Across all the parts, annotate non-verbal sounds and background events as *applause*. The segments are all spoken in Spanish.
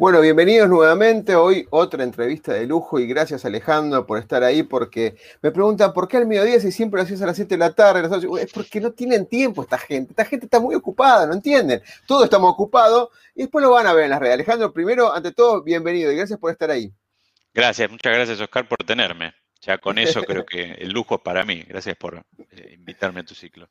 Bueno, bienvenidos nuevamente. Hoy otra entrevista de lujo y gracias Alejandro por estar ahí porque me preguntan por qué al mediodía si siempre lo hacías a las 7 de la tarde. Es porque no tienen tiempo esta gente. Esta gente está muy ocupada, ¿no entienden? Todos estamos ocupados y después lo van a ver en las redes. Alejandro, primero, ante todo, bienvenido y gracias por estar ahí. Gracias, muchas gracias Oscar por tenerme. Ya con eso *laughs* creo que el lujo es para mí. Gracias por eh, invitarme a tu ciclo.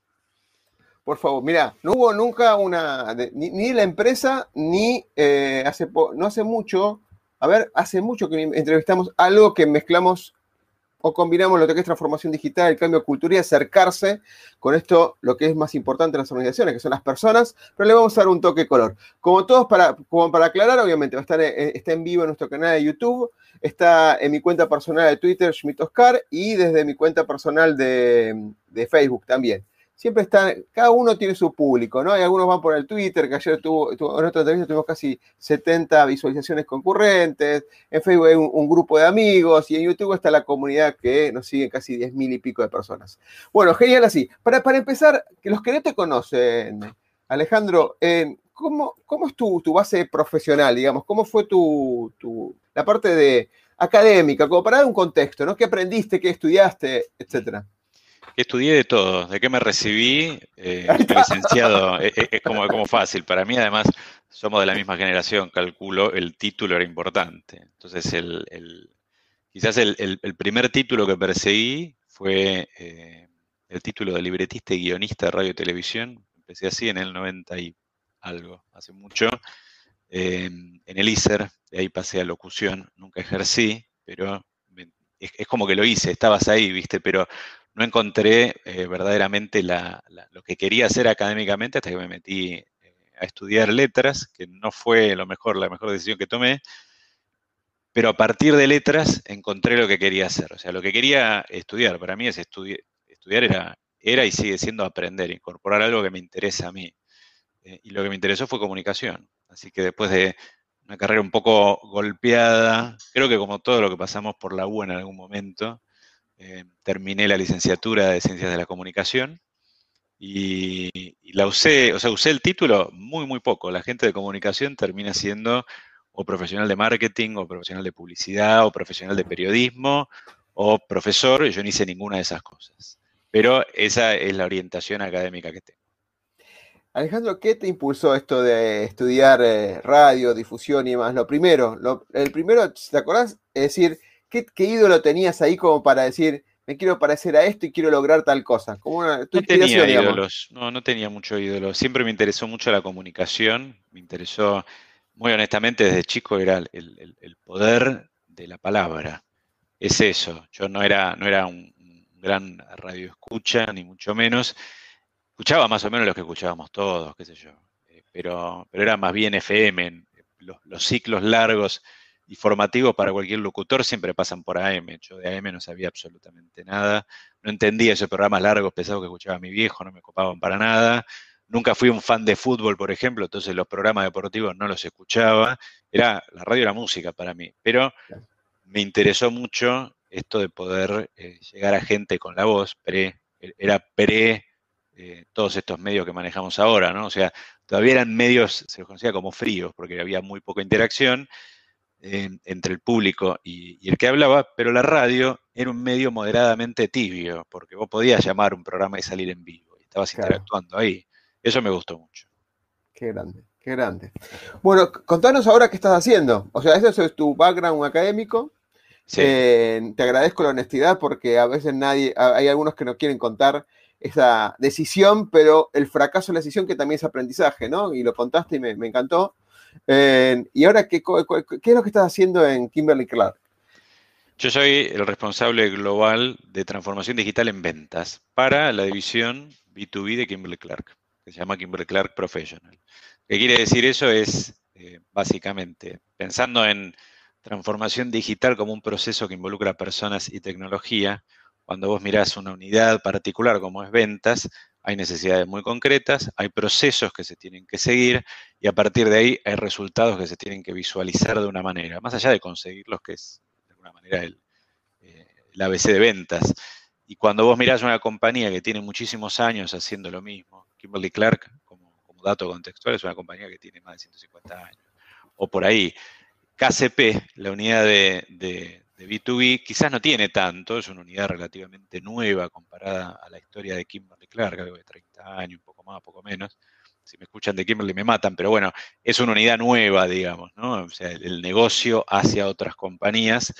Por favor, mira, no hubo nunca una, ni, la empresa, ni eh, hace no hace mucho, a ver, hace mucho que entrevistamos algo que mezclamos o combinamos lo que es transformación digital, el cambio cultural y acercarse con esto, lo que es más importante en las organizaciones, que son las personas, pero le vamos a dar un toque color. Como todos, para, como para aclarar, obviamente, va a estar, eh, está en vivo en nuestro canal de YouTube, está en mi cuenta personal de Twitter, Schmidt Oscar, y desde mi cuenta personal de, de Facebook también siempre están, cada uno tiene su público, ¿no? Hay algunos van por el Twitter, que ayer en otra entrevista tuvimos casi 70 visualizaciones concurrentes, en Facebook hay un, grupo de amigos y en YouTube está la comunidad que nos sigue casi 10 mil y pico de personas. Bueno, genial así. Para, para empezar, los que no te conocen, Alejandro, eh, ¿cómo, ¿cómo, es tu, tu, base profesional, digamos? ¿Cómo fue tu, tu, la parte de académica, como para dar un contexto, ¿no? ¿Qué aprendiste, qué estudiaste, etcétera? Estudié de todo. ¿De qué me recibí? Eh, licenciado. es, es, como, como fácil. Para mí, además, somos de la misma generación, calculo, el título era importante. Entonces, el, quizás el, primer título que perseguí fue eh, el título de libretista y guionista de radio y televisión. Empecé así en el 90 y algo, hace mucho, eh, en el ISER. De ahí pasé a locución. Nunca ejercí, pero es, es, como que lo hice, estabas ahí, ¿viste? Pero no encontré eh, verdaderamente lo que quería hacer académicamente hasta que me metí eh, a estudiar letras, que no fue lo mejor, la mejor decisión que tomé, pero a partir de letras encontré lo que quería hacer. O sea, lo que quería estudiar, para mí es estudiar era, era y sigue siendo aprender, incorporar algo que me interesa a mí. Eh, y lo que me interesó fue comunicación. Así que después de una carrera un poco golpeada, creo que como todo lo que pasamos por la U en algún momento, eh, terminé la licenciatura de Ciencias de la Comunicación y, la usé, o sea, usé el título muy, muy poco. La gente de comunicación termina siendo o profesional de marketing, o profesional de publicidad, o profesional de periodismo, o profesor, y yo no hice ninguna de esas cosas. Pero esa es la orientación académica que tengo. Alejandro, ¿qué te impulsó esto de estudiar eh, radio, difusión y demás? Lo primero, el primero, ¿te acordás? Es decir, ¿qué, ídolo tenías ahí como para decir, me quiero parecer a esto y quiero lograr tal cosa? Como no tenía ídolos, no, no tenía mucho ídolo. Siempre me interesó mucho la comunicación, me interesó, muy honestamente, desde chico era el, poder de la palabra. Es eso. Yo no era, no era un, gran radio escucha, ni mucho menos. Escuchaba más o menos lo que escuchábamos todos, qué sé yo. Eh, pero, pero era más bien FM, los, los ciclos largos y formativos para cualquier locutor siempre pasan por AM. Yo de AM no sabía absolutamente nada. No entendía esos programas largos, pesados que escuchaba mi viejo, no me copaban para nada. Nunca fui un fan de fútbol, por ejemplo, entonces los programas deportivos no los escuchaba. Era, la radio era música para mí. Pero me interesó mucho esto de poder eh, llegar a gente con la voz, pre, era pre eh, todos estos medios que manejamos ahora, ¿no? O sea, todavía eran medios, se los conocía como fríos, porque había muy poca interacción, entre el público y, el que hablaba, pero la radio era un medio moderadamente tibio, porque vos podías llamar un programa y salir en vivo, y estabas interactuando ahí. Eso me gustó mucho. Qué grande, qué grande. Bueno, contanos ahora qué estás haciendo. O sea, ese es tu background académico. te agradezco la honestidad porque a veces nadie, hay algunos que no quieren contar esa decisión, pero el fracaso de la decisión que también es aprendizaje, ¿no? Y lo contaste y me, encantó. Y ahora, ¿qué, ¿qué, es lo que estás haciendo en Kimberly Clark? Yo soy el responsable global de transformación digital en ventas para la división B2B de Kimberly Clark, que se llama Kimberly Clark Professional. ¿Qué quiere decir eso? Es eh, básicamente pensando en transformación digital como un proceso que involucra personas y tecnología. Cuando vos mirás una unidad particular como es ventas, hay necesidades muy concretas, hay procesos que se tienen que seguir y a partir de ahí hay resultados que se tienen que visualizar de una manera, más allá de conseguirlos, que es alguna manera el, eh, ABC de ventas. Y cuando vos mirás una compañía que tiene muchísimos años haciendo lo mismo, Kimberly Clark, como, dato contextual, es una compañía que tiene más de 150 años, o por ahí. KCP, la unidad de, de, B2B, quizás no tiene tanto, es una unidad relativamente nueva comparada a la historia de Kimberly Clark, algo de 30 años, un poco más, poco menos. Si me escuchan de Kimberly me matan, pero bueno, es una unidad nueva, digamos, ¿no? O sea, el negocio hacia otras compañías.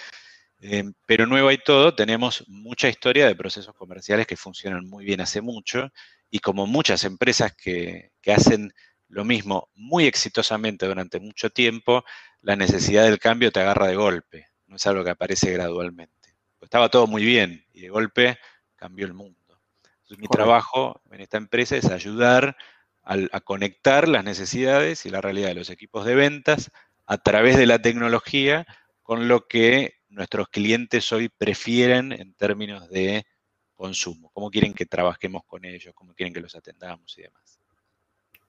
Eh, pero nueva y todo, tenemos mucha historia de procesos comerciales que funcionan muy bien hace mucho y como muchas empresas que, hacen lo mismo muy exitosamente durante mucho tiempo, la necesidad del cambio te agarra de golpe, no es algo que aparece gradualmente. estaba todo muy bien y de golpe cambió el mundo. Entonces, mi trabajo en esta empresa es ayudar a conectar las necesidades y la realidad de los equipos de ventas a través de la tecnología con lo que nuestros clientes hoy prefieren en términos de consumo, cómo quieren que trabajemos con ellos, cómo quieren que los atendamos y demás.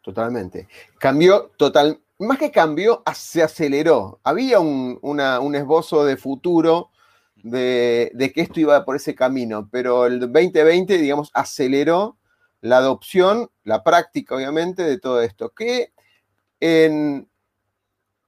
Totalmente. Cambió total, más que cambió, se aceleró. Había un, esbozo de futuro de, que esto iba por ese camino, pero el 2020, digamos, aceleró la adopción, la práctica, obviamente, de todo esto. Que en,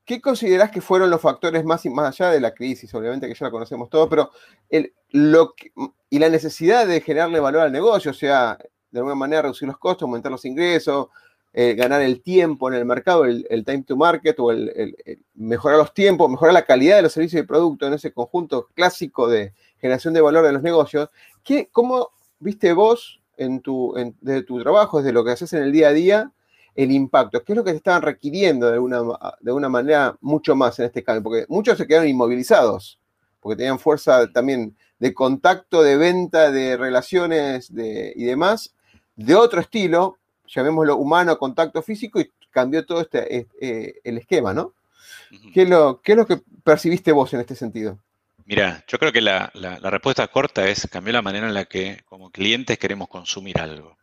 ¿Qué considerás que fueron los factores más, más allá de la crisis, obviamente que ya la conocemos todos, pero y la necesidad de generarle valor al negocio, o sea, de alguna manera reducir los costos, aumentar los ingresos, eh, ganar el tiempo en el mercado, el, time to market o el, mejorar los tiempos, mejorar la calidad de los servicios y productos en ese conjunto clásico de generación de valor de los negocios. ¿Qué, ¿Cómo viste vos en tu, desde tu trabajo, desde lo que haces en el día a día, el impacto? ¿Qué es lo que te estaban requiriendo de una, de una manera mucho más en este cambio? Porque muchos se quedaron inmovilizados, porque tenían fuerza también de contacto, de venta, de relaciones y demás, de otro estilo, llamémoslo humano, contacto físico, y cambió todo este, eh, el esquema, ¿no? ¿Qué es, lo, ¿Qué es lo que percibiste vos en este sentido? Mira, yo creo que la, respuesta corta es cambió la manera en la que como clientes queremos consumir algo.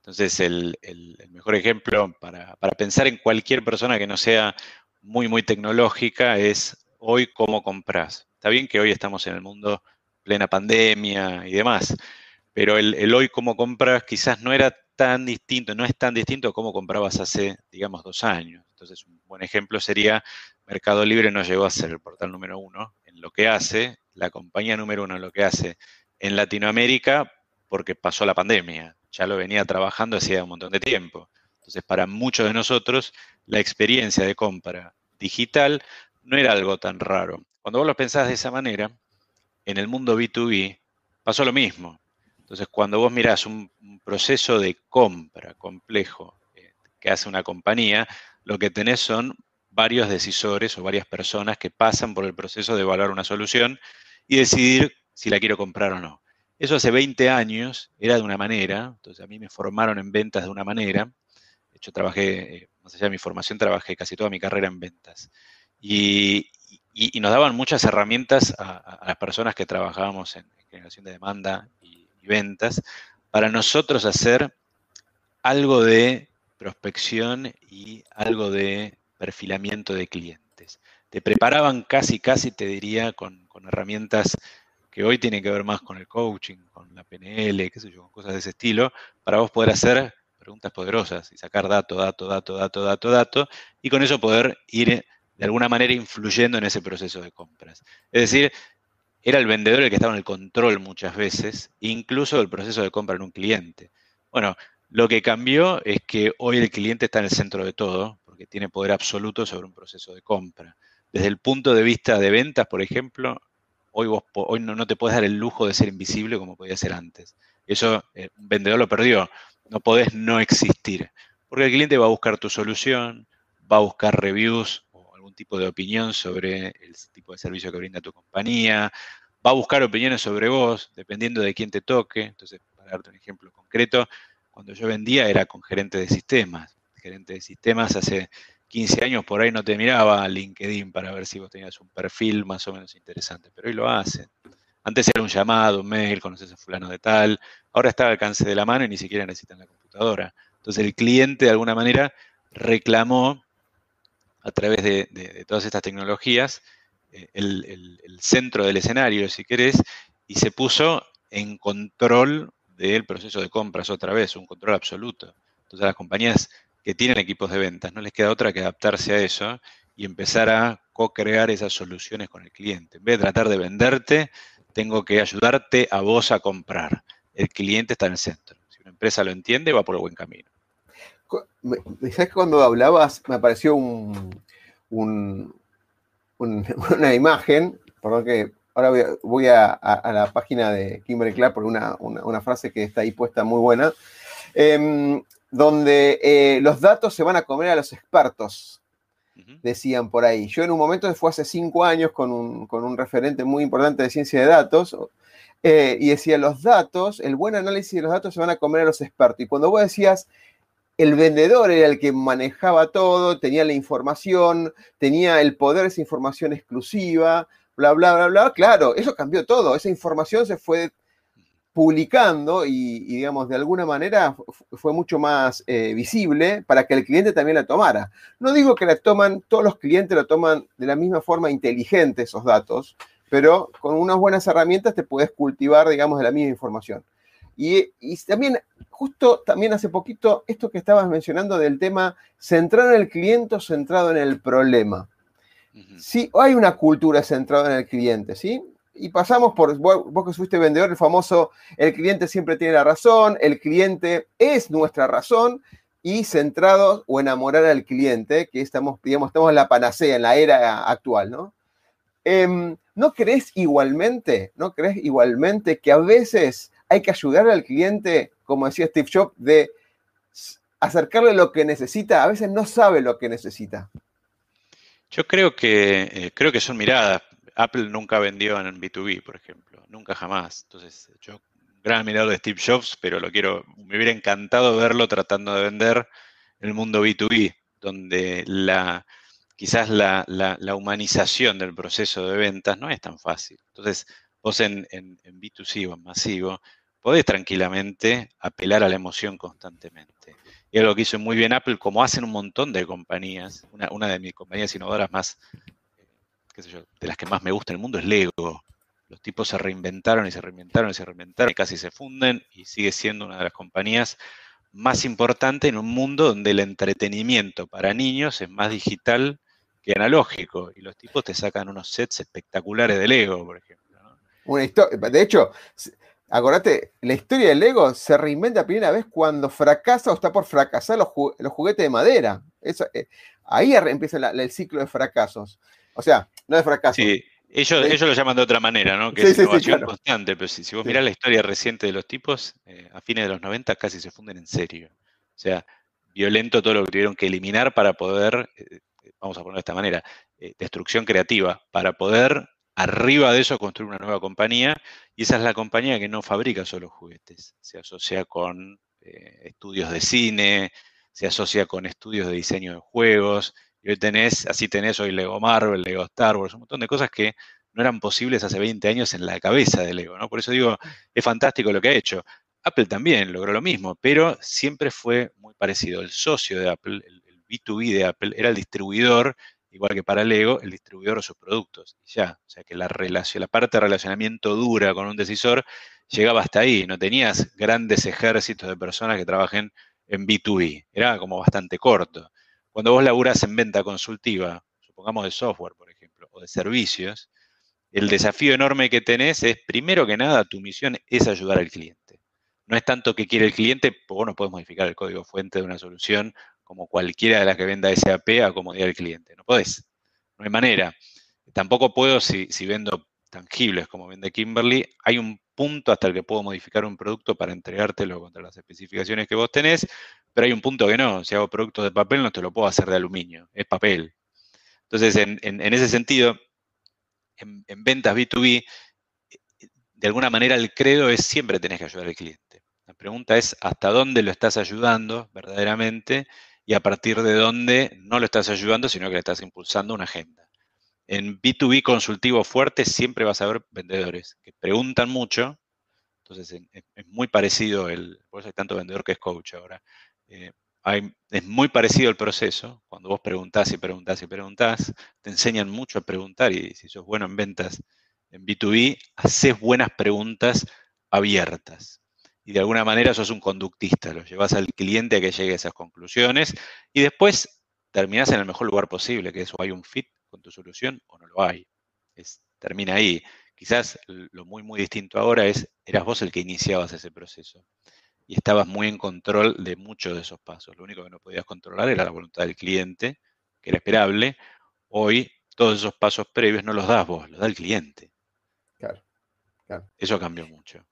Entonces, el, mejor ejemplo para, pensar en cualquier persona que no sea muy, muy tecnológica es hoy cómo compras. Está bien que hoy estamos en el mundo plena pandemia y demás, pero el, hoy cómo compras quizás no era tan distinto, no es tan distinto a cómo comprabas hace, digamos, dos años. Entonces, un buen ejemplo sería Mercado Libre no llegó a ser el portal número uno en lo que hace, la compañía número uno en lo que hace en Latinoamérica porque pasó la pandemia ya lo venía trabajando hacía un montón de tiempo. Entonces, para muchos de nosotros, la experiencia de compra digital no era algo tan raro. Cuando vos lo pensás de esa manera, en el mundo B2B pasó lo mismo. Entonces, cuando vos mirás un, proceso de compra complejo eh, que hace una compañía, lo que tenés son varios decisores o varias personas que pasan por el proceso de evaluar una solución y decidir si la quiero comprar o no. Eso hace 20 años era de una manera, entonces a mí me formaron en ventas de una manera. De hecho, trabajé, eh, más allá de mi formación, trabajé casi toda mi carrera en ventas. Y, nos daban muchas herramientas a, las personas que trabajábamos en, generación de demanda y, ventas para nosotros hacer algo de prospección y algo de perfilamiento de clientes. Te preparaban casi, casi, te diría, con, con herramientas que hoy tiene que ver más con el coaching, con la PNL, qué sé yo, con cosas de ese estilo, para vos poder hacer preguntas poderosas y sacar dato, dato, dato, dato, dato, dato, y con eso poder ir de alguna manera influyendo en ese proceso de compras. Es decir, era el vendedor el que estaba en el control muchas veces, incluso del proceso de compra en un cliente. Bueno, lo que cambió es que hoy el cliente está en el centro de todo, porque tiene poder absoluto sobre un proceso de compra. Desde el punto de vista de ventas, por ejemplo, hoy, vos, hoy no, te puedes dar el lujo de ser invisible como podía ser antes. Eso eh, un vendedor lo perdió. No podés no existir. Porque el cliente va a buscar tu solución, va a buscar reviews tipo de opinión sobre el tipo de servicio que brinda tu compañía, va a buscar opiniones sobre vos, dependiendo de quién te toque. Entonces, para darte un ejemplo concreto, cuando yo vendía era con gerente de sistemas. Gerente de sistemas hace 15 años por ahí no te miraba LinkedIn para ver si vos tenías un perfil más o menos interesante, pero hoy lo hacen. Antes era un llamado, un mail, conoces a fulano de tal, ahora está al alcance de la mano y ni siquiera necesitan la computadora. Entonces el cliente de alguna manera reclamó a través de, todas estas tecnologías eh, el, centro del escenario, si querés, y se puso en control del proceso de compras otra vez, un control absoluto. Entonces las compañías que tienen equipos de ventas no les queda otra que adaptarse a eso y empezar a co-crear esas soluciones con el cliente. En vez de tratar de venderte, tengo que ayudarte a vos a comprar. El cliente está en el centro. Si una empresa lo entiende, va por el buen camino. ¿Sabes que cuando hablabas me apareció un, *laughs* una imagen, perdón que ahora voy, a, la página de Kimberly Clark por una, frase que está ahí puesta muy buena, em, donde eh, los datos se van a comer a los expertos, decían por ahí. Yo en un momento, fue hace cinco años, con un, referente muy importante de ciencia de datos, eh, y decía, los datos, el buen análisis de los datos se van a comer a los expertos. Y cuando vos decías, el vendedor era el que manejaba todo, tenía la información, tenía el poder de esa información exclusiva, bla, bla, bla, bla. Claro, eso cambió todo. Esa información se fue publicando y, digamos, de alguna manera fue mucho más eh, visible para que el cliente también la tomara. No digo que la toman, todos los clientes la toman de la misma forma inteligente esos datos, pero con unas buenas herramientas te puedes cultivar, digamos, de la misma información. Y, también, justo también hace poquito, esto que estabas mencionando del tema centrado en el cliente o centrado en el problema. Sí, hay una cultura centrada en el cliente, ¿sí? Y pasamos por, vos, que fuiste vendedor, el famoso, el cliente siempre tiene la razón, el cliente es nuestra razón, y centrados o enamorar al cliente, que estamos, digamos, estamos en la panacea, en la era actual, ¿no? Em, ¿No crees igualmente, no crees igualmente que a veces hay que ayudar al cliente, como decía Steve Jobs, de acercarle lo que necesita. A veces no sabe lo que necesita. Yo creo que, eh, creo que son miradas. Apple nunca vendió en B2B, por ejemplo. Nunca jamás. Entonces, yo, gran admirador de Steve Jobs, pero lo quiero, me hubiera encantado verlo tratando de vender en el mundo B2B, donde quizás la, humanización del proceso de ventas no es tan fácil. Entonces, vos en, en, en B2C o en masivo, podés tranquilamente apelar a la emoción constantemente. Y algo que hizo muy bien Apple, como hacen un montón de compañías, una, de mis compañías innovadoras más, qué sé yo, de las que más me gusta en el mundo es Lego. Los tipos se reinventaron y se reinventaron y se reinventaron y casi se funden y sigue siendo una de las compañías más importantes en un mundo donde el entretenimiento para niños es más digital que analógico y los tipos te sacan unos sets espectaculares de Lego, por ejemplo. Una historia, de hecho, acordate, la historia del Lego se reinventa primera vez cuando fracasa o está por fracasar los, juguetes de madera. Eso, eh, ahí empieza el ciclo de fracasos. O sea, no de fracaso. Sí, ellos, ellos lo llaman de otra manera, ¿no? Que es innovación constante, pero si, vos mirás la historia reciente de los tipos, eh, a fines de los 90 casi se funden en serio. O sea, violento todo lo que tuvieron que eliminar para poder, eh, vamos a ponerlo de esta manera, destrucción creativa, para poder arriba de eso construir una nueva compañía y esa es la compañía que no fabrica solo juguetes, se asocia con eh, estudios de cine, se asocia con estudios de diseño de juegos, y hoy tenés, así tenés hoy Lego Marvel, Lego Star Wars, un montón de cosas que no eran posibles hace 20 años en la cabeza de Lego, ¿no? Por eso digo, es fantástico lo que ha hecho. Apple también logró lo mismo, pero siempre fue muy parecido. El socio de Apple, el, el B2B de Apple, era el distribuidor igual que para Lego, el distribuidor de sus productos. Ya, o sea que la, parte de relacionamiento dura con un decisor llegaba hasta ahí. No tenías grandes ejércitos de personas que trabajen en B2B. Era como bastante corto. Cuando vos laburas en venta consultiva, supongamos de software, por ejemplo, o de servicios, el desafío enorme que tenés es, primero que nada, tu misión es ayudar al cliente. No es tanto que quiere el cliente, porque vos no podés modificar el código fuente de una solución como cualquiera de las que venda SAP a comodidad del cliente. No podés, no hay manera. Tampoco puedo, si, vendo tangibles como vende Kimberly, hay un punto hasta el que puedo modificar un producto para entregártelo contra las especificaciones que vos tenés, pero hay un punto que no. Si hago productos de papel, no te lo puedo hacer de aluminio, es papel. Entonces, en, ese sentido, en, ventas B2B, de alguna manera el credo es siempre tenés que ayudar al cliente. La pregunta es hasta dónde lo estás ayudando verdaderamente y a partir de dónde no lo estás ayudando, sino que le estás impulsando una agenda. En B2B consultivo fuerte siempre vas a ver vendedores que preguntan mucho, entonces es, muy parecido, el, por eso hay tanto vendedor que es coach ahora. Eh, es muy parecido el proceso, cuando vos preguntás y preguntás y preguntás, te enseñan mucho a preguntar y si sos bueno en ventas en B2B, haces buenas preguntas abiertas. Y de alguna manera sos un conductista, lo llevas al cliente a que llegue a esas conclusiones y después terminás en el mejor lugar posible, que es o hay un fit con tu solución o no lo hay. Es, termina ahí. Quizás lo muy, muy distinto ahora es, eras vos el que iniciabas ese proceso y estabas muy en control de muchos de esos pasos. Lo único que no podías controlar era la voluntad del cliente, que era esperable. Hoy todos esos pasos previos no los das vos, los da el cliente. Claro, claro. Eso cambió mucho.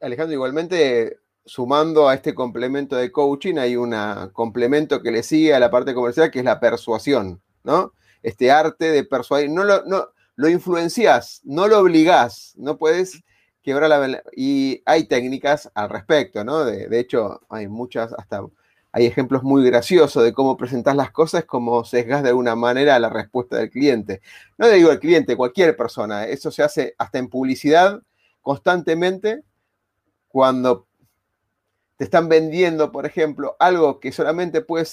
Alejandro, igualmente, sumando a este complemento de coaching, hay un complemento que le sigue a la parte comercial, que es la persuasión, ¿no? Este arte de persuadir. No lo, influencias, no lo obligás, no puedes quebrar la... Y hay técnicas al respecto, ¿no? De, hecho, hay muchas, hasta hay ejemplos muy graciosos de cómo presentas las cosas, como sesgas de alguna manera la respuesta del cliente. No le digo al cliente, cualquier persona, eso se hace hasta en publicidad constantemente cuando te están vendiendo, por ejemplo, algo que solamente puede,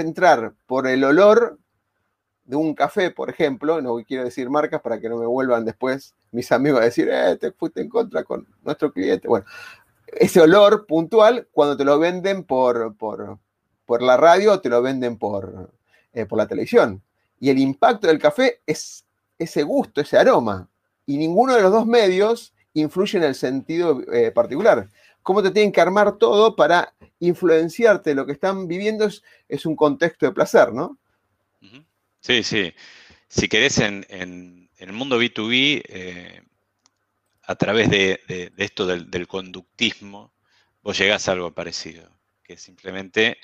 entrar por el olor de un café, por ejemplo, no quiero decir marcas para que no me vuelvan después mis amigos a decir, eh, te fuiste en contra con nuestro cliente. Bueno, ese olor puntual, cuando te lo venden por, por, la radio, te lo venden por, eh, por la televisión. Y el impacto del café es ese gusto, ese aroma. Y ninguno de los dos medios influye en el sentido eh, particular. Cómo te tienen que armar todo para influenciarte lo que están viviendo es, un contexto de placer, ¿no? Sí, sí. Si querés, en, el mundo B2B, eh, a través de, esto del, conductismo, vos llegás a algo parecido, que simplemente,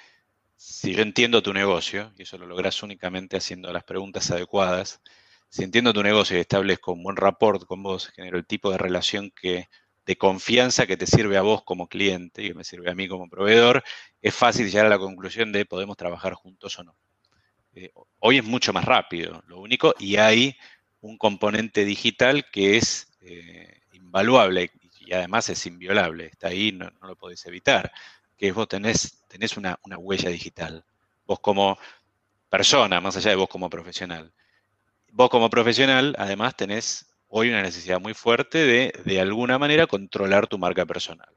si yo entiendo tu negocio, y eso lo lográs únicamente haciendo las preguntas adecuadas, si entiendo tu negocio y establezco un buen rapport con vos, genero el tipo de relación que de confianza que te sirve a vos como cliente y que me sirve a mí como proveedor, es fácil llegar a la conclusión de podemos trabajar juntos o no. Eh, hoy es mucho más rápido, lo único, y hay un componente digital que es eh, invaluable y además es inviolable, está ahí, no, lo podéis evitar, que es vos tenés, tenés una, huella digital, vos como persona, más allá de vos como profesional. Vos como profesional, además, tenés hoy una necesidad muy fuerte de, de alguna manera, controlar tu marca personal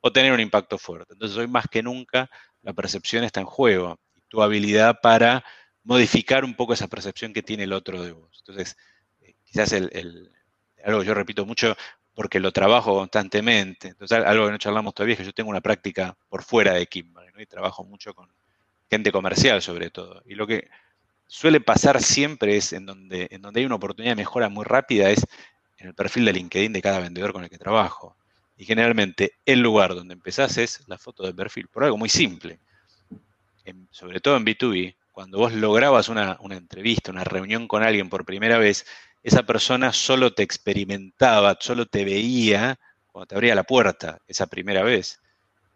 o tener un impacto fuerte. Entonces, hoy más que nunca, la percepción está en juego. Tu habilidad para modificar un poco esa percepción que tiene el otro de vos. Entonces, eh, quizás el, algo que yo repito mucho porque lo trabajo constantemente, entonces algo que no charlamos todavía es que yo tengo una práctica por fuera de Kimberly, y trabajo mucho con gente comercial sobre todo. Y lo que suele pasar siempre es en donde, en donde hay una oportunidad de mejora muy rápida, es en el perfil de LinkedIn de cada vendedor con el que trabajo. Y generalmente el lugar donde empezás es la foto de perfil, por algo muy simple. sobre todo en B2B, cuando vos lograbas una, entrevista, una reunión con alguien por primera vez, esa persona solo te experimentaba, solo te veía cuando te abría la puerta esa primera vez.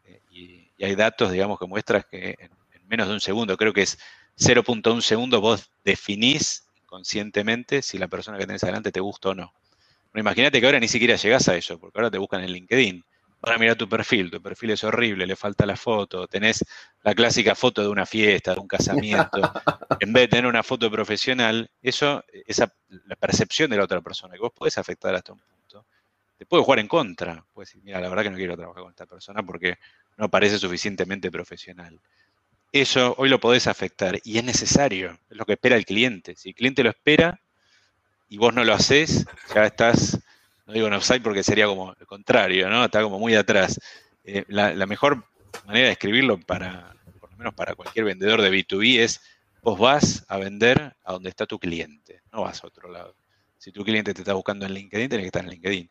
Eh, y, hay datos, digamos, que muestras que en, menos de un segundo, creo que es 0.1 segundo, vos definís conscientemente si la persona que tenés adelante te gusta o no. imagínate que ahora ni siquiera llegás a eso, porque ahora te buscan en LinkedIn. Ahora mira tu perfil, tu perfil es horrible, le falta la foto, tenés la clásica foto de una fiesta, de un casamiento, *laughs* en vez de tener una foto profesional, eso, esa, la percepción de la otra persona, que vos podés afectar hasta un punto, te puede jugar en contra. Puedes decir, mira, la verdad que no quiero trabajar con esta persona porque no parece suficientemente profesional. Eso hoy lo podés afectar y es necesario, es lo que espera el cliente. Si el cliente lo espera y vos no lo haces, ya estás no digo en offside porque sería como el contrario, ¿no? Está como muy atrás. Eh, la, mejor manera de escribirlo para, por lo menos para cualquier vendedor de B2B es, vos vas a vender a donde está tu cliente, no vas a otro lado. Si tu cliente te está buscando en LinkedIn, tiene que estar en LinkedIn.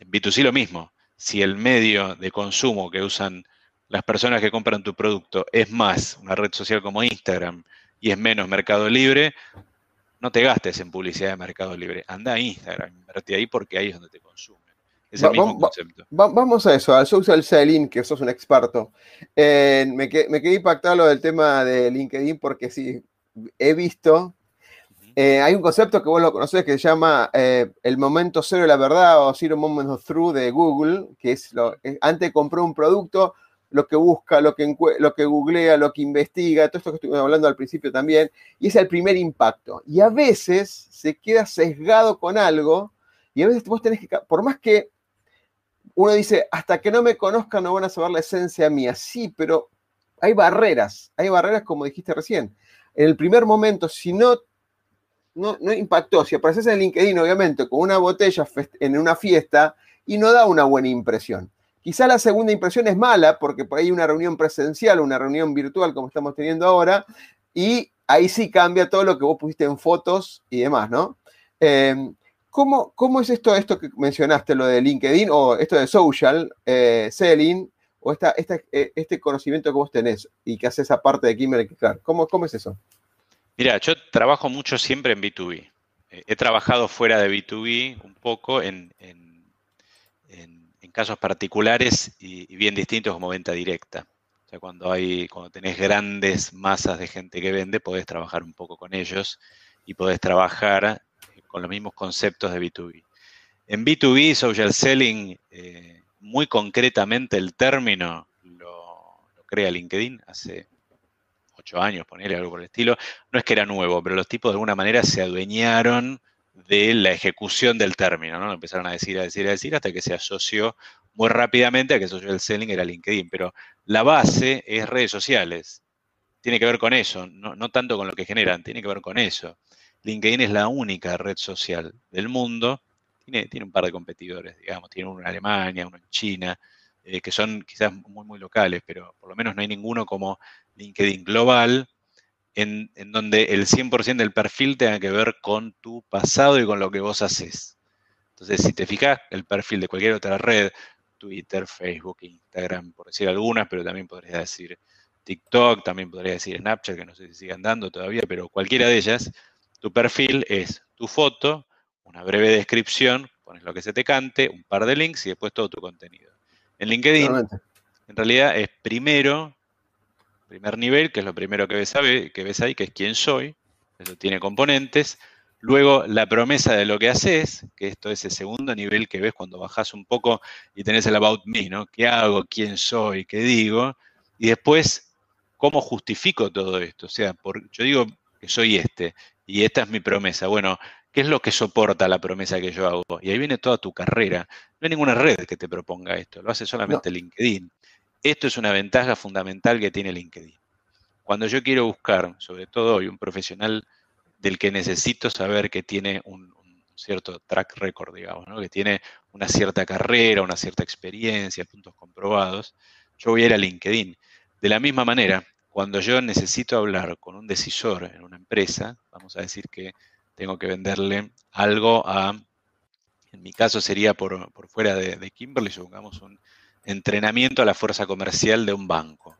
En B2C lo mismo. Si el medio de consumo que usan las personas que compran tu producto es más una red social como Instagram y es menos Mercado Libre, no te gastes en publicidad de Mercado Libre. Anda a Instagram, invertí ahí porque ahí es donde te consumen. Es el mismo concepto. vamos a eso, al social selling, que sos un experto. me, quedé impactado lo del tema de LinkedIn porque sí, he visto eh, hay un concepto que vos lo conocés que se llama eh, el momento cero de la verdad o zero moment of truth de Google, que es lo, antes de comprar un producto, lo que busca, lo que, lo que googlea, lo que investiga, todo esto que estuvimos hablando al principio también, y es el primer impacto. Y a veces se queda sesgado con algo, y a veces vos tenés que, por más que uno dice, hasta que no me conozcan no van a saber la esencia mía, sí, pero hay barreras, hay barreras como dijiste recién. En el primer momento, si no no, impactó. Si apareces en LinkedIn, obviamente, con una botella en una fiesta y no da una buena impresión. Quizá la segunda impresión es mala porque por ahí una reunión presencial, una reunión virtual como estamos teniendo ahora, y ahí sí cambia todo lo que vos pusiste en fotos y demás, ¿no? Em, ¿cómo, es esto, esto que mencionaste, lo de LinkedIn o esto de social eh, selling o esta, eh, este conocimiento que vos tenés y que haces aparte de Kimberly ¿Cómo, ¿Cómo es eso? Mira, yo trabajo mucho siempre en B2B. Eh, he trabajado fuera de B2B un poco en, casos particulares y, bien distintos como venta directa. O sea, cuando hay, cuando tenés grandes masas de gente que vende, podés trabajar un poco con ellos y podés trabajar eh, con los mismos conceptos de B2B. En B2B, social selling, eh, muy concretamente el término lo, lo crea LinkedIn hace años, ponerle algo por el estilo, no es que era nuevo, pero los tipos de alguna manera se adueñaron de la ejecución del término, ¿no? empezaron a decir, a decir, a decir, hasta que se asoció muy rápidamente a que social selling era LinkedIn. Pero la base es redes sociales. Tiene que ver con eso, no, no tanto con lo que generan, tiene que ver con eso. LinkedIn es la única red social del mundo, tiene, tiene un par de competidores, digamos, tiene uno en Alemania, uno en China, eh, que son quizás muy, muy locales, pero por lo menos no hay ninguno como LinkedIn Global, en, donde el 100% del perfil tenga que ver con tu pasado y con lo que vos haces. Entonces, si te fijas, el perfil de cualquier otra red, Twitter, Facebook, Instagram, por decir algunas, pero también podría decir TikTok, también podría decir Snapchat, que no sé si sigan dando todavía, pero cualquiera de ellas, tu perfil es tu foto, una breve descripción, pones lo que se te cante, un par de links y después todo tu contenido. En LinkedIn, en realidad es primero, primer nivel, que es lo primero que ves, que ves ahí, que es quién soy, eso tiene componentes. Luego la promesa de lo que haces, que esto es el segundo nivel que ves cuando bajas un poco y tenés el about me, ¿no? ¿Qué hago? ¿Quién soy? ¿Qué digo? Y después, ¿cómo justifico todo esto? O sea, yo digo que soy este y esta es mi promesa. Bueno, ¿Qué es lo que soporta la promesa que yo hago? Y ahí viene toda tu carrera. No hay ninguna red que te proponga esto, lo hace solamente LinkedIn. Esto es una ventaja fundamental que tiene LinkedIn. Cuando yo quiero buscar, sobre todo hoy, un profesional del que necesito saber que tiene un, cierto track record, digamos, que tiene una cierta carrera, una cierta experiencia, puntos comprobados, yo voy a ir a LinkedIn. De la misma manera, cuando yo necesito hablar con un decisor en una empresa, vamos a decir que tengo que venderle algo a, en mi caso sería por, fuera de, Kimberly, supongamos un entrenamiento a la fuerza comercial de un banco.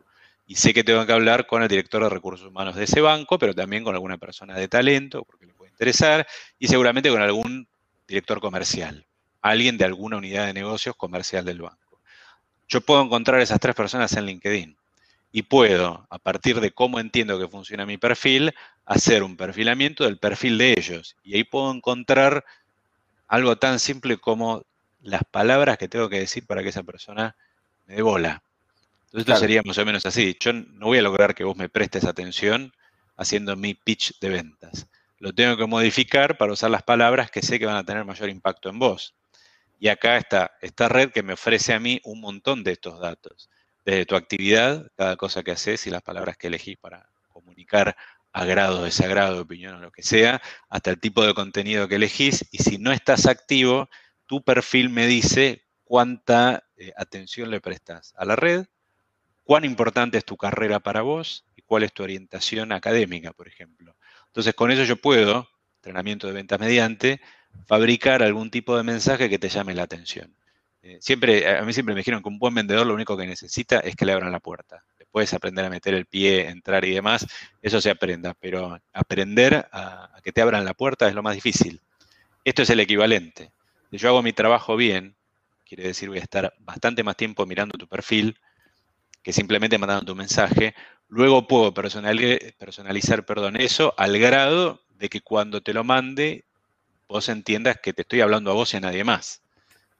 Y sé que tengo que hablar con el director de recursos humanos de ese banco, pero también con alguna persona de talento, porque le puede interesar, y seguramente con algún director comercial, alguien de alguna unidad de negocios comercial del banco. Yo puedo encontrar esas tres personas en LinkedIn y puedo, a partir de cómo entiendo que funciona mi perfil, hacer un perfilamiento del perfil de ellos. Y ahí puedo encontrar algo tan simple como las palabras que tengo que decir para que esa persona me dé bola. Entonces esto sería más o menos así. Yo no voy a lograr que vos me prestes atención haciendo mi pitch de ventas. Lo tengo que modificar para usar las palabras que sé que van a tener mayor impacto en vos. Y acá está esta red que me ofrece a mí un montón de estos datos desde tu actividad, cada cosa que haces y las palabras que elegís para comunicar agrado, desagrado, opinión o lo que sea, hasta el tipo de contenido que elegís. Y si no estás activo, tu perfil me dice cuánta eh, atención le prestas a la red, cuán importante es tu carrera para vos y cuál es tu orientación académica, por ejemplo. Entonces, con eso yo puedo, entrenamiento de ventas mediante, fabricar algún tipo de mensaje que te llame la atención. Eh, siempre, a mí siempre me dijeron que un buen vendedor lo único que necesita es que le abran la puerta. Después aprender a meter el pie, entrar y demás, eso se aprenda, pero aprender a, a que te abran la puerta es lo más difícil. Esto es el equivalente. Si yo hago mi trabajo bien, quiere decir voy a estar bastante más tiempo mirando tu perfil que simplemente mandando tu mensaje. Luego puedo personalizar perdón, eso al grado de que cuando te lo mande vos entiendas que te estoy hablando a vos y a nadie más.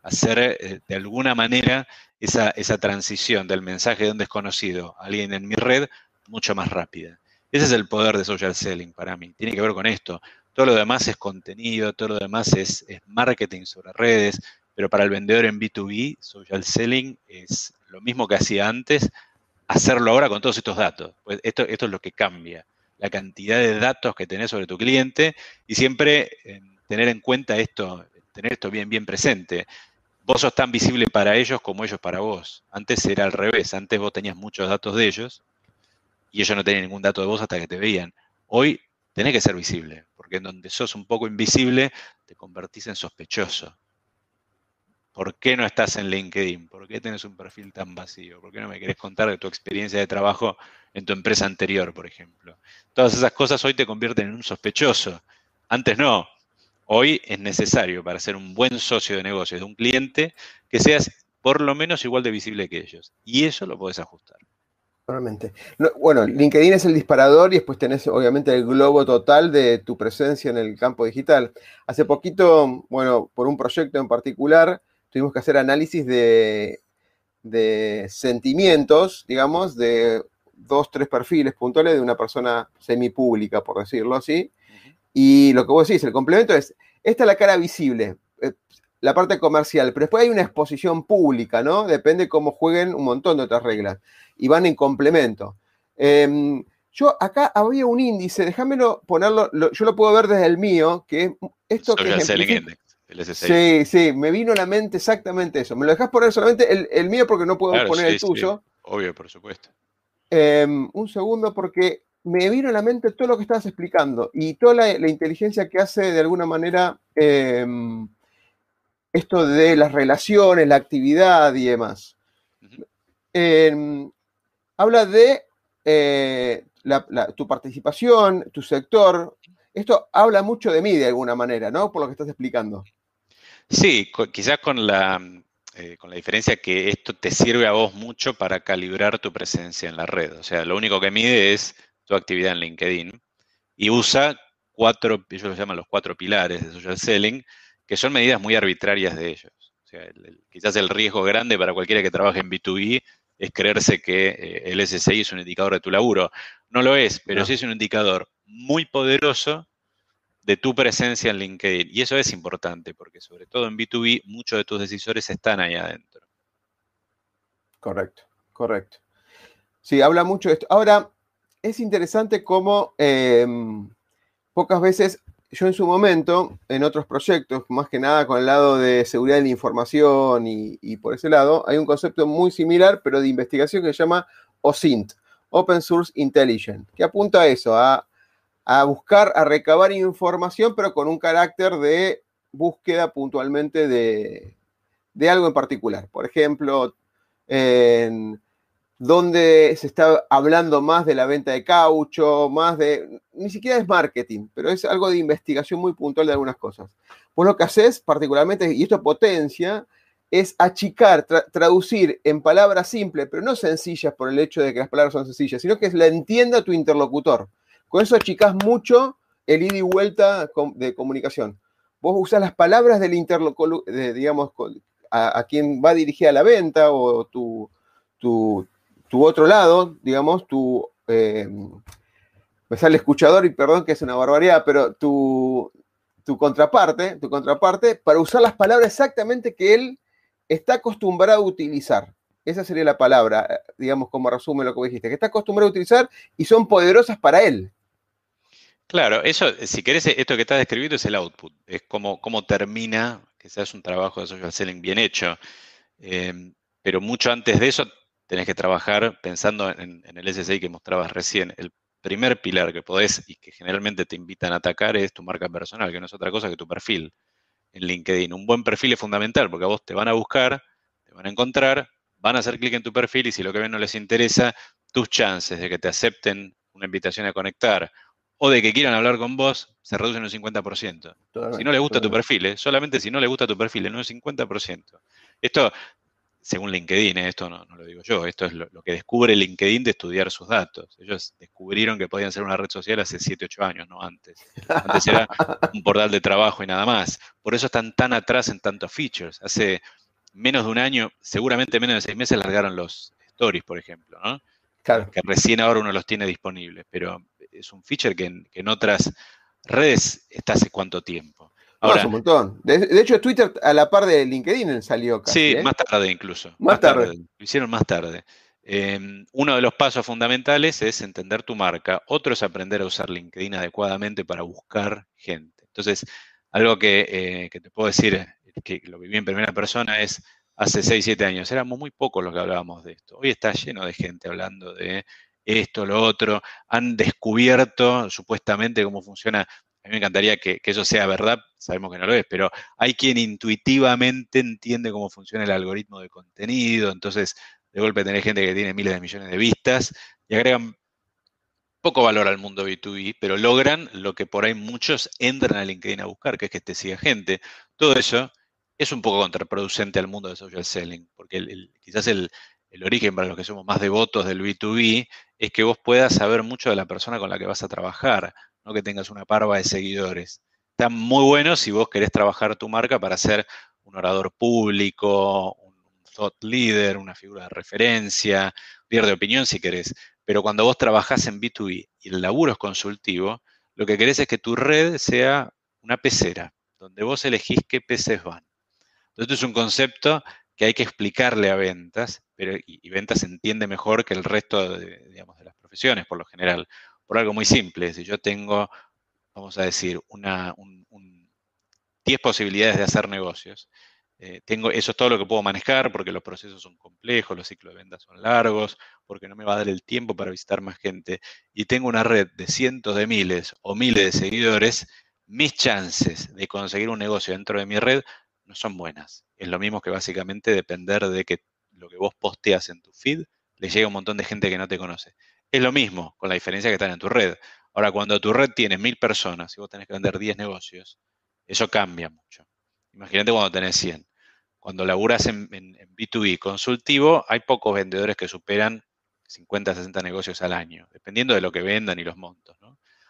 Hacer eh, de alguna manera esa, esa transición del mensaje de un desconocido a alguien en mi red mucho más rápida. Ese es el poder de social selling para mí. Tiene que ver con esto. Todo lo demás es contenido, todo lo demás es, marketing sobre redes, pero para el vendedor en B2B, social selling es lo mismo que hacía antes, hacerlo ahora con todos estos datos. Pues esto, es lo que cambia, la cantidad de datos que tenés sobre tu cliente y siempre eh, tener en cuenta esto, tener esto bien, bien presente. Vos sos tan visible para ellos como ellos para vos. Antes era al revés, antes vos tenías muchos datos de ellos y ellos no tenían ningún dato de vos hasta que te veían. Hoy tenés que ser visible, porque en donde sos un poco invisible, te convertís en sospechoso. ¿Por qué no estás en LinkedIn? ¿Por qué tienes un perfil tan vacío? ¿Por qué no me querés contar de tu experiencia de trabajo en tu empresa anterior, por ejemplo? Todas esas cosas hoy te convierten en un sospechoso. Antes no. Hoy es necesario para ser un buen socio de negocios de un cliente que seas por lo menos igual de visible que ellos. Y eso lo podés ajustar. Realmente. bueno, LinkedIn es el disparador y después tenés obviamente el globo total de tu presencia en el campo digital. Hace poquito, bueno, por un proyecto en particular, tuvimos que hacer análisis de, de sentimientos, digamos, de dos, tres perfiles puntuales de una persona semipública, por decirlo así. Y lo que vos decís, el complemento es, esta es la cara visible, eh, la parte comercial, pero después hay una exposición pública, ¿no? Depende cómo jueguen un montón de otras reglas y van en complemento. Em, yo acá había un índice, déjamelo ponerlo, yo lo puedo ver desde el mío, que es esto que es Index, el Sí, sí, me vino a la mente exactamente eso. Me lo dejas poner solamente el, mío porque no puedo poner el tuyo. obvio, por supuesto. Em, un segundo porque me vino a la mente todo lo que estabas explicando y toda la, inteligencia que hace de alguna manera em, esto de las relaciones, la actividad y demás habla de eh, tu participación, tu sector. Esto habla mucho de mí de alguna manera, ¿no? Por lo que estás explicando. Sí, quizás con la, eh, con la diferencia que esto te sirve a vos mucho para calibrar tu presencia en la red. O sea, lo único que mide es tu actividad en LinkedIn y usa cuatro, ellos lo llaman los cuatro pilares de social selling, que son medidas muy arbitrarias de ellos. O sea, quizás el riesgo grande para cualquiera que trabaje en B2B es creerse que eh, el SSI es un indicador de tu laburo. No lo es, pero sí es un indicador muy poderoso de tu presencia en LinkedIn. Y eso es importante, porque sobre todo en B2B muchos de tus decisores están ahí adentro. Correcto, correcto. Sí, habla mucho de esto. Ahora, es interesante cómo em, pocas veces yo en su momento, en otros proyectos, más que nada con el lado de seguridad de la información y, por ese lado, hay un concepto muy similar, pero de investigación que se llama OSINT, Open Source Intelligence, que apunta a eso, a, buscar, a recabar información, pero con un carácter de búsqueda puntualmente de, de algo en particular. Por ejemplo, en donde se está hablando más de la venta de caucho, más de, ni siquiera es marketing, pero es algo de investigación muy puntual de algunas cosas. Pues lo que haces particularmente, y esto potencia, es achicar, traducir en palabras simples, pero no sencillas por el hecho de que las palabras son sencillas, sino que la entienda tu interlocutor. Con eso achicás mucho el ida y vuelta de comunicación. Vos usas las palabras del interlocutor, digamos, a, quien va dirigida la venta o tu, tu, tu otro lado, digamos, tu, eh, me sale escuchador y perdón que es una barbaridad, pero tu, tu contraparte, tu contraparte, para usar las palabras exactamente que él está acostumbrado a utilizar. Esa sería la palabra, digamos, como resume lo que dijiste, que está acostumbrado a utilizar y son poderosas para él. Claro, eso, si querés, esto que estás describiendo es el output, es como, cómo termina, seas un trabajo de social selling bien hecho. Eh, pero mucho antes de eso tenés que trabajar pensando en, el SSI que mostrabas recién. El primer pilar que podés y que generalmente te invitan a atacar es tu marca personal, que no es otra cosa que tu perfil. en LinkedIn. Un buen perfil es fundamental porque a vos te van a buscar, te van a encontrar, van a hacer clic en tu perfil y si lo que ven no les interesa, tus chances de que te acepten una invitación a conectar o de que quieran hablar con vos se reducen un 50%. Si no les gusta tu perfil, ¿eh? solamente si no les gusta tu perfil, en un 50%. Esto, según LinkedIn, ¿eh? esto no, lo digo yo, esto es lo, que descubre LinkedIn de estudiar sus datos. Ellos descubrieron que podían ser una red social hace 7, 8 años, no antes. Antes era *laughs* un portal de trabajo y nada más. Por eso están tan atrás en tantos features. Hace menos de un año, seguramente menos de seis meses, largaron los stories, por ejemplo, ¿no? Claro. Que recién ahora uno los tiene disponibles, pero es un feature que en, otras redes está hace cuánto tiempo. Ahora, un montón. De, hecho, Twitter a la par de LinkedIn salió casi. Sí, ¿eh? más tarde incluso. Más, tarde. Lo hicieron más tarde. Em, uno de los pasos fundamentales es entender tu marca. Otro es aprender a usar LinkedIn adecuadamente para buscar gente. Entonces, algo que, eh, que te puedo decir, que lo viví en primera persona, es hace 6, 7 años. Éramos muy pocos los que hablábamos de esto. Hoy está lleno de gente hablando de esto, lo otro, han descubierto supuestamente cómo funciona. Mí me encantaría que, eso sea verdad, sabemos que no lo es, pero hay quien intuitivamente entiende cómo funciona el algoritmo de contenido, entonces de golpe tenés gente que tiene miles de millones de vistas y agregan poco valor al mundo B2B, pero logran lo que por ahí muchos entran a LinkedIn a buscar, que es que te siga gente. Todo eso es un poco contraproducente al mundo de social selling, porque quizás el, el origen para los que somos más devotos del B2B es que vos puedas saber mucho de la persona con la que vas a trabajar, que tengas una parva de seguidores. Está muy bueno si vos querés trabajar tu marca para ser un orador público, un thought leader, una figura de referencia, líder de opinión si querés. Pero cuando vos trabajás en B2B y el laburo es consultivo, lo que querés es que tu red sea una pecera, donde vos elegís qué peces van. Entonces, es un concepto que hay que explicarle a ventas, pero y, ventas entiende mejor que el resto digamos, de las profesiones, por lo general, por algo muy simple. Si yo tengo, vamos a decir, una, 10 posibilidades de hacer negocios, eh, tengo, eso es todo lo que puedo manejar porque los procesos son complejos, los ciclos de ventas son largos, porque no me va a dar el tiempo para visitar más gente. Y tengo una red de cientos de miles o miles de seguidores, mis chances de conseguir un negocio dentro de mi red no son buenas. Es lo mismo que básicamente depender de que lo que vos posteas en tu feed le llegue a un montón de gente que no te conoce. Es lo mismo, con la diferencia que están en tu red. Ahora, cuando tu red tiene mil personas y vos tenés que vender 10 negocios, eso cambia mucho. Imagínate cuando tenés 100. Cuando laburas en, B2B consultivo, hay pocos vendedores que superan 50, 60 negocios al año, dependiendo de lo que vendan y los montos.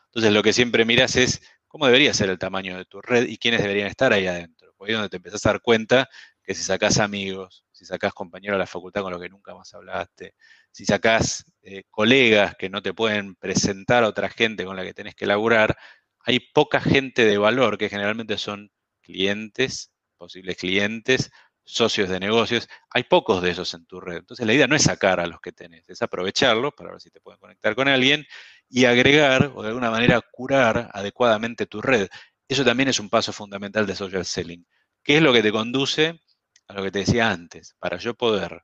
Entonces, lo que siempre miras es cómo debería ser el tamaño de tu red y quiénes deberían estar ahí adentro ahí es donde te empezás a dar cuenta que si sacás amigos, si sacás compañeros de la facultad con los que nunca más hablaste, si sacás eh, colegas que no te pueden presentar a otra gente con la que tenés que laburar, hay poca gente de valor que generalmente son clientes, posibles clientes, socios de negocios. Hay pocos de esos en tu red. Entonces la idea no es sacar a los que tenés, es aprovecharlos para ver si te pueden conectar con alguien y agregar o de alguna manera curar adecuadamente tu red. Eso también es un paso fundamental de social selling. ¿Qué es lo que te conduce a lo que te decía antes? Para yo poder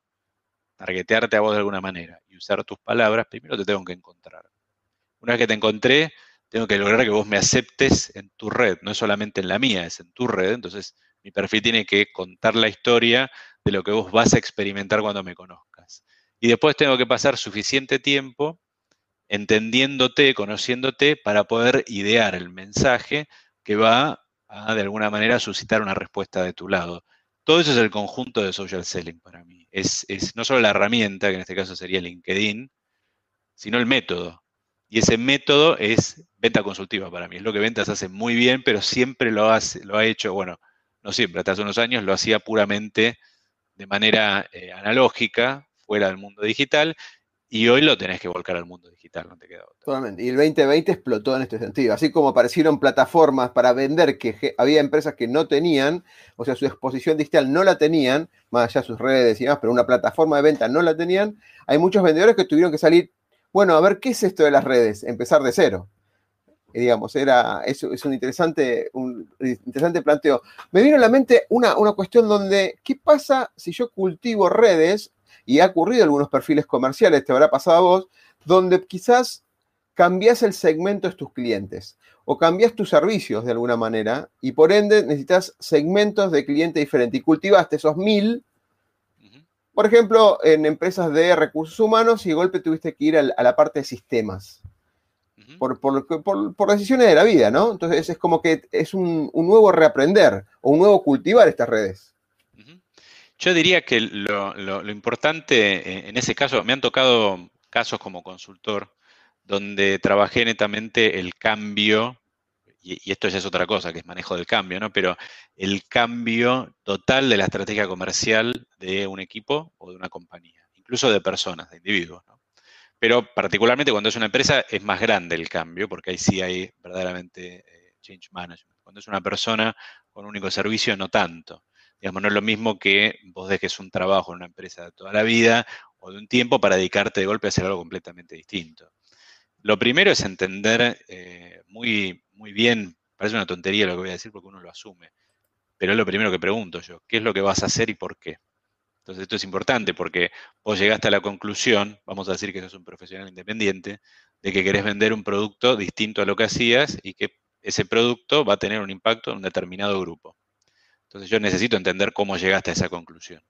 targetearte a vos de alguna manera y usar tus palabras, primero te tengo que encontrar. Una vez que te encontré, tengo que lograr que vos me aceptes en tu red, no es solamente en la mía, es en tu red. Entonces, mi perfil tiene que contar la historia de lo que vos vas a experimentar cuando me conozcas. Y después tengo que pasar suficiente tiempo entendiéndote, conociéndote, para poder idear el mensaje que va a, de alguna manera, suscitar una respuesta de tu lado. Todo eso es el conjunto de social selling para mí. Es, no solo la herramienta, que en este caso sería LinkedIn, sino el método. Y ese método es venta consultiva para mí. Es lo que ventas hace muy bien, pero siempre lo, hace, lo ha hecho, bueno, no siempre, hasta hace unos años lo hacía puramente de manera eh, analógica, fuera del mundo digital, y hoy lo tenés que volcar al mundo digital, no te queda otra. Totalmente. Y el 2020 explotó en este sentido. Así como aparecieron plataformas para vender que había empresas que no tenían, o sea, su exposición digital no la tenían, más allá de sus redes y demás, pero una plataforma de venta no la tenían, hay muchos vendedores que tuvieron que salir, bueno, a ver qué es esto de las redes, empezar de cero. Digamos, era, es, es un, interesante, un interesante planteo. Me vino a la mente una, una cuestión donde, ¿qué pasa si yo cultivo redes y ha ocurrido en algunos perfiles comerciales, te habrá pasado a vos, donde quizás cambias el segmento de tus clientes. o cambias tus servicios de alguna manera y por ende necesitas segmentos de cliente diferentes y cultivaste esos mil. Por ejemplo, en empresas de recursos humanos y de golpe tuviste que ir a la parte de sistemas. por, por, decisiones de la vida, ¿no? Entonces es como que es un, nuevo reaprender o un nuevo cultivar estas redes. Yo diría que lo, importante eh, en ese caso, me han tocado casos como consultor donde trabajé netamente el cambio, y, esto ya es otra cosa, que es manejo del cambio, ¿no? Pero el cambio total de la estrategia comercial de un equipo o de una compañía, incluso de personas, de individuos, ¿no? Pero particularmente cuando es una empresa es más grande el cambio, porque ahí sí hay verdaderamente eh, change management. Cuando es una persona con un único servicio, no tanto. Digamos, no es lo mismo que vos dejes un trabajo en una empresa de toda la vida o de un tiempo para dedicarte de golpe a hacer algo completamente distinto. Lo primero es entender eh, muy, muy bien, parece una tontería lo que voy a decir porque uno lo asume, pero es lo primero que pregunto yo, ¿qué es lo que vas a hacer y por qué? Entonces esto es importante porque vos llegaste a la conclusión, vamos a decir que sos un profesional independiente, de que querés vender un producto distinto a lo que hacías y que ese producto va a tener un impacto en un determinado grupo. Entonces yo necesito entender cómo llegaste a esa conclusión.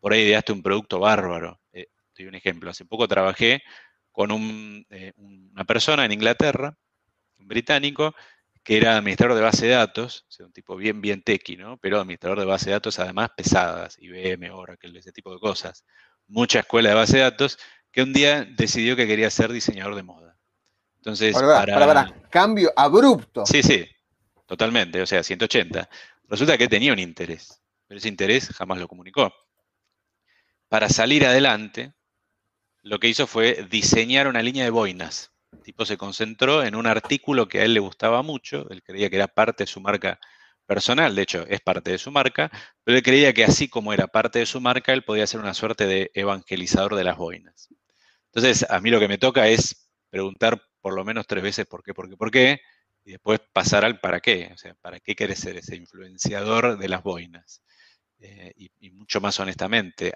Por ahí ideaste un producto bárbaro. Eh, te doy un ejemplo. Hace poco trabajé con eh, una persona en Inglaterra, un británico, que era administrador de base de datos, o sea, un tipo bien, bien tequi, ¿no? Pero administrador de base de datos además pesadas, IBM, Oracle, ese tipo de cosas. Mucha escuela de base de datos, que un día decidió que quería ser diseñador de moda. Entonces, para, para, cambio abrupto. Sí, sí, totalmente, o sea, 180. Resulta que tenía un interés, pero ese interés jamás lo comunicó. Para salir adelante, lo que hizo fue diseñar una línea de boinas. El tipo se concentró en un artículo que a él le gustaba mucho, él creía que era parte de su marca personal, de hecho es parte de su marca, pero él creía que así como era parte de su marca, él podía ser una suerte de evangelizador de las boinas. Entonces, a mí lo que me toca es preguntar por lo menos tres veces por qué, por qué, por qué, y después pasar al para qué, o sea, ¿para qué quieres ser ese influenciador de las boinas? Eh, y, y, mucho más honestamente,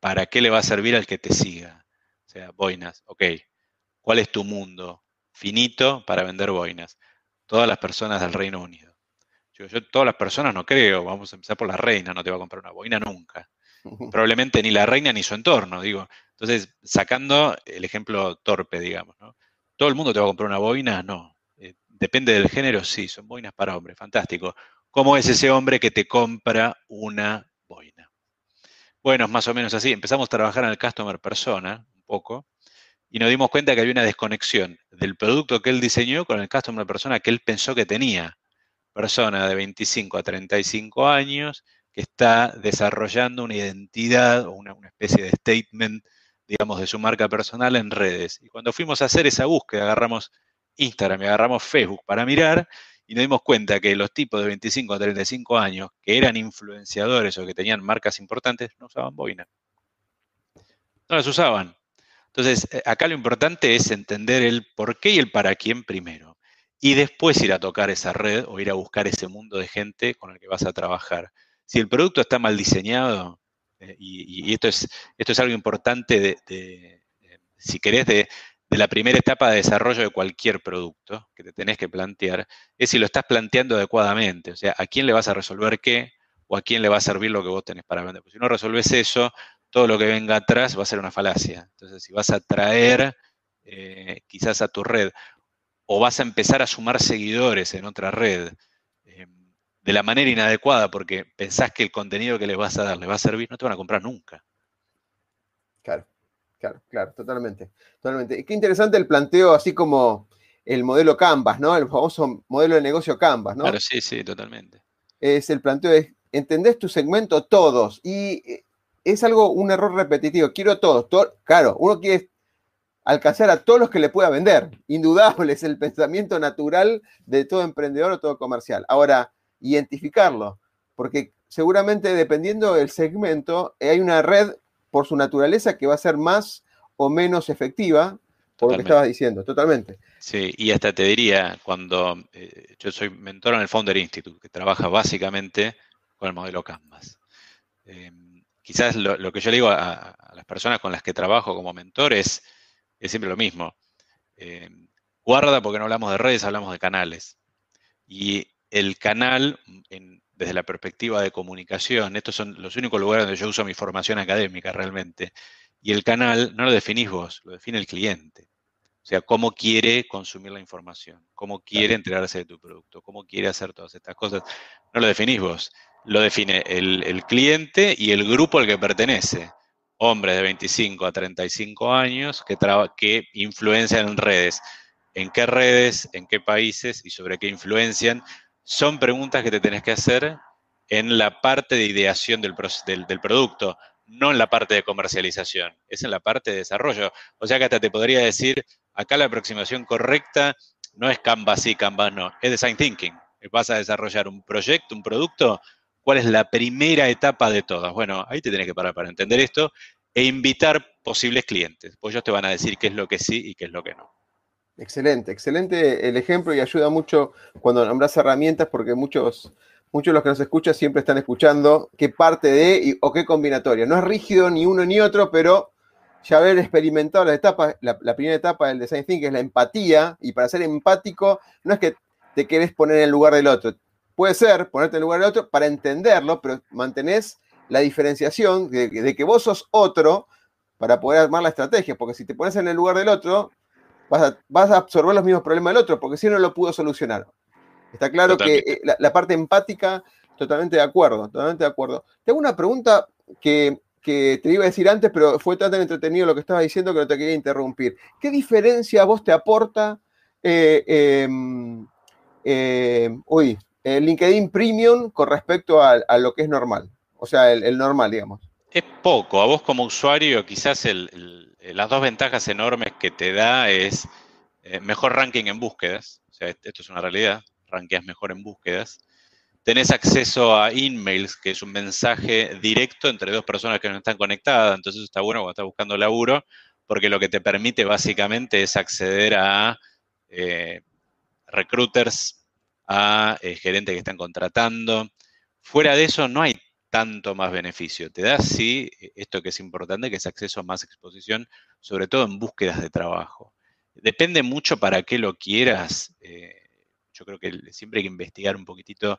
¿para qué le va a servir al que te siga? O sea, boinas, ok. ¿Cuál es tu mundo finito para vender boinas? Todas las personas del Reino Unido. Yo, yo todas las personas no creo, vamos a empezar por la reina, no te va a comprar una boina nunca. Probablemente ni la reina ni su entorno, digo. Entonces, sacando el ejemplo torpe, digamos, ¿no? ¿Todo el mundo te va a comprar una boina? No. Eh, depende del género, sí, son boinas para hombres, fantástico. ¿Cómo es ese hombre que te compra una boina? Bueno, es más o menos así. Empezamos a trabajar en el customer persona, un poco, y nos dimos cuenta que había una desconexión del producto que él diseñó con el customer persona que él pensó que tenía. Persona de 25 a 35 años que está desarrollando una identidad o una, una especie de statement, digamos, de su marca personal en redes. Y cuando fuimos a hacer esa búsqueda, agarramos Instagram y agarramos Facebook para mirar y nos dimos cuenta que los tipos de 25 a 35 años que eran influenciadores o que tenían marcas importantes no usaban boina. No las usaban. Entonces, eh, acá lo importante es entender el por qué y el para quién primero. Y después ir a tocar esa red o ir a buscar ese mundo de gente con el que vas a trabajar. Si el producto está mal diseñado, eh, y, esto, es, esto es algo importante de si querés, de, de la primera etapa de desarrollo de cualquier producto que te tenés que plantear, es si lo estás planteando adecuadamente, o sea, a quién le vas a resolver qué o a quién le va a servir lo que vos tenés para vender. Si no resolves eso, todo lo que venga atrás va a ser una falacia. Entonces, si vas a traer eh, quizás a tu red o vas a empezar a sumar seguidores en otra red eh, de la manera inadecuada porque pensás que el contenido que les vas a dar les va a servir, no te van a comprar nunca. Claro. Claro, claro, totalmente. Totalmente. Qué interesante el planteo, así como el modelo Canvas, ¿no? El famoso modelo de negocio Canvas, ¿no? Claro, sí, sí, totalmente. Es el planteo de, entendés tu segmento todos y eh, es algo, un error repetitivo. Quiero todos. claro, uno quiere alcanzar a todos los que le pueda vender. Indudable *laughs* es el pensamiento natural de todo emprendedor o todo comercial. Ahora, identificarlo, porque seguramente dependiendo del segmento, hay una red por su naturaleza que va a ser más o menos efectiva, por lo que estabas diciendo, totalmente. Sí, y hasta te diría, cuando eh, yo soy mentor en el Founder Institute, que trabaja básicamente con el modelo Canvas. Em, quizás lo, que yo le digo a, las personas con las que trabajo como mentor es, siempre lo mismo. Em, guarda porque no hablamos de redes, hablamos de canales. Y el canal, desde la perspectiva de comunicación, estos son los únicos lugares donde yo uso mi formación académica realmente, y el canal no lo definís vos, lo define el cliente. O sea, cómo quiere consumir la información, cómo quiere enterarse de tu producto, cómo quiere hacer todas estas cosas. No lo definís vos, lo define el, cliente y el grupo al que pertenece. Hombres de 25 a 35 años que, que influencian en redes. ¿En qué redes, en qué países y sobre qué influencian? Son preguntas que te tenés que hacer en la parte de ideación del, producto, no en la parte de comercialización, es en la parte de desarrollo. O sea que hasta te podría decir, acá la aproximación correcta no es Canvas sí, Canvas no, es Design Thinking. Vas a desarrollar un proyecto, un producto, ¿cuál es la primera etapa de todas? Bueno, ahí te tenés que parar para entender esto e invitar posibles clientes, pues ellos te van a decir qué es lo que sí y qué es lo que no. Excelente, excelente el ejemplo y ayuda mucho cuando nombras herramientas porque muchos muchos de los que nos escuchan siempre están escuchando qué parte de o qué combinatoria. No es rígido ni uno ni otro, pero ya haber experimentado las etapas, la, primera etapa del design thinking es la empatía, y para ser empático no es que te querés poner en el lugar del otro. Puede ser ponerte en el lugar del otro para entenderlo, pero mantenés la diferenciación de, que vos sos otro para poder armar la estrategia, porque si te pones en el lugar del otro, vas a, vas a absorber los mismos problemas del otro, porque si no lo pudo solucionar. Está claro que eh, la, parte empática, totalmente de acuerdo, totalmente de acuerdo. Tengo una pregunta que, te iba a decir antes, pero fue tan entretenido lo que estabas diciendo que no te quería interrumpir. ¿Qué diferencia a vos te aporta eh, em, em, el LinkedIn Premium con respecto a, lo que es normal? O sea, el, normal, digamos. Es poco. A vos como usuario, quizás las dos ventajas enormes que te da es eh, mejor ranking en búsquedas. O sea, esto es una realidad ranqueas mejor en búsquedas. Tenés acceso a emails, que es un mensaje directo entre dos personas que no están conectadas, entonces está bueno cuando estás buscando laburo, porque lo que te permite básicamente es acceder a eh, recruiters, a eh, gerentes que están contratando. Fuera de eso no hay tanto más beneficio. Te da sí esto que es importante, que es acceso a más exposición, sobre todo en búsquedas de trabajo. Depende mucho para qué lo quieras. Eh, yo creo que siempre hay que investigar un poquitito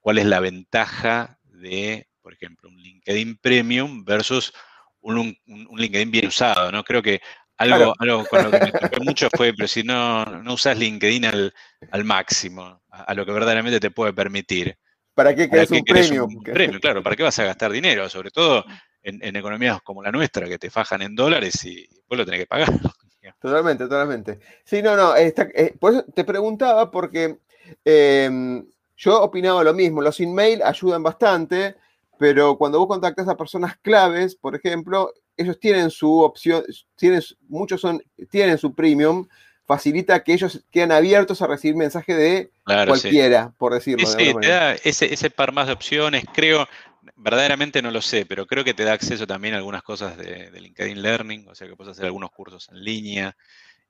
cuál es la ventaja de, por ejemplo, un LinkedIn Premium versus un, LinkedIn bien usado, ¿no? Creo que algo, algo con lo que me tocó mucho fue, pero si no, no usas LinkedIn al, máximo, a, lo que verdaderamente te puede permitir. ¿Para qué querés un premium? premium, claro, ¿para qué vas a gastar dinero? Sobre todo en, economías como la nuestra, que te fajan en dólares y después lo tenés que pagar. *laughs* Totalmente, totalmente. Sí, no, no, eh, por eso te preguntaba porque em, yo opinaba lo mismo, los email ayudan bastante, pero cuando vos contactas a personas claves, por ejemplo, ellos tienen su opción, tienen, muchos son, tienen su premium, facilita que ellos queden abiertos a recibir mensajes de cualquiera, por decirlo. Sí, sí te da ese, ese par más de opciones, creo, verdaderamente no lo sé, pero creo que te da acceso también a algunas cosas de, LinkedIn Learning, o sea que puedes hacer algunos cursos en línea.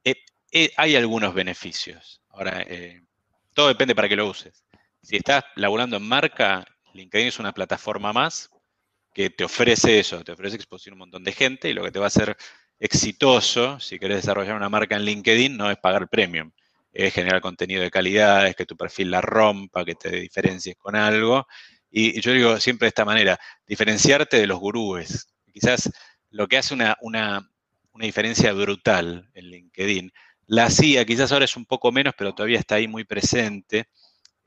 Eh, eh, hay algunos beneficios. Ahora, eh, todo depende para qué lo uses. Si estás laburando en marca, LinkedIn es una plataforma más que te ofrece eso, te ofrece exposición a un montón de gente y lo que te va a hacer exitoso, si querés desarrollar una marca en LinkedIn, no es pagar premium, es generar contenido de calidad, es que tu perfil la rompa, que te diferencies con algo y yo digo siempre de esta manera, diferenciarte de los gurúes. Quizás lo que hace una, una, diferencia brutal en LinkedIn, la hacía, quizás ahora es un poco menos, pero todavía está ahí muy presente,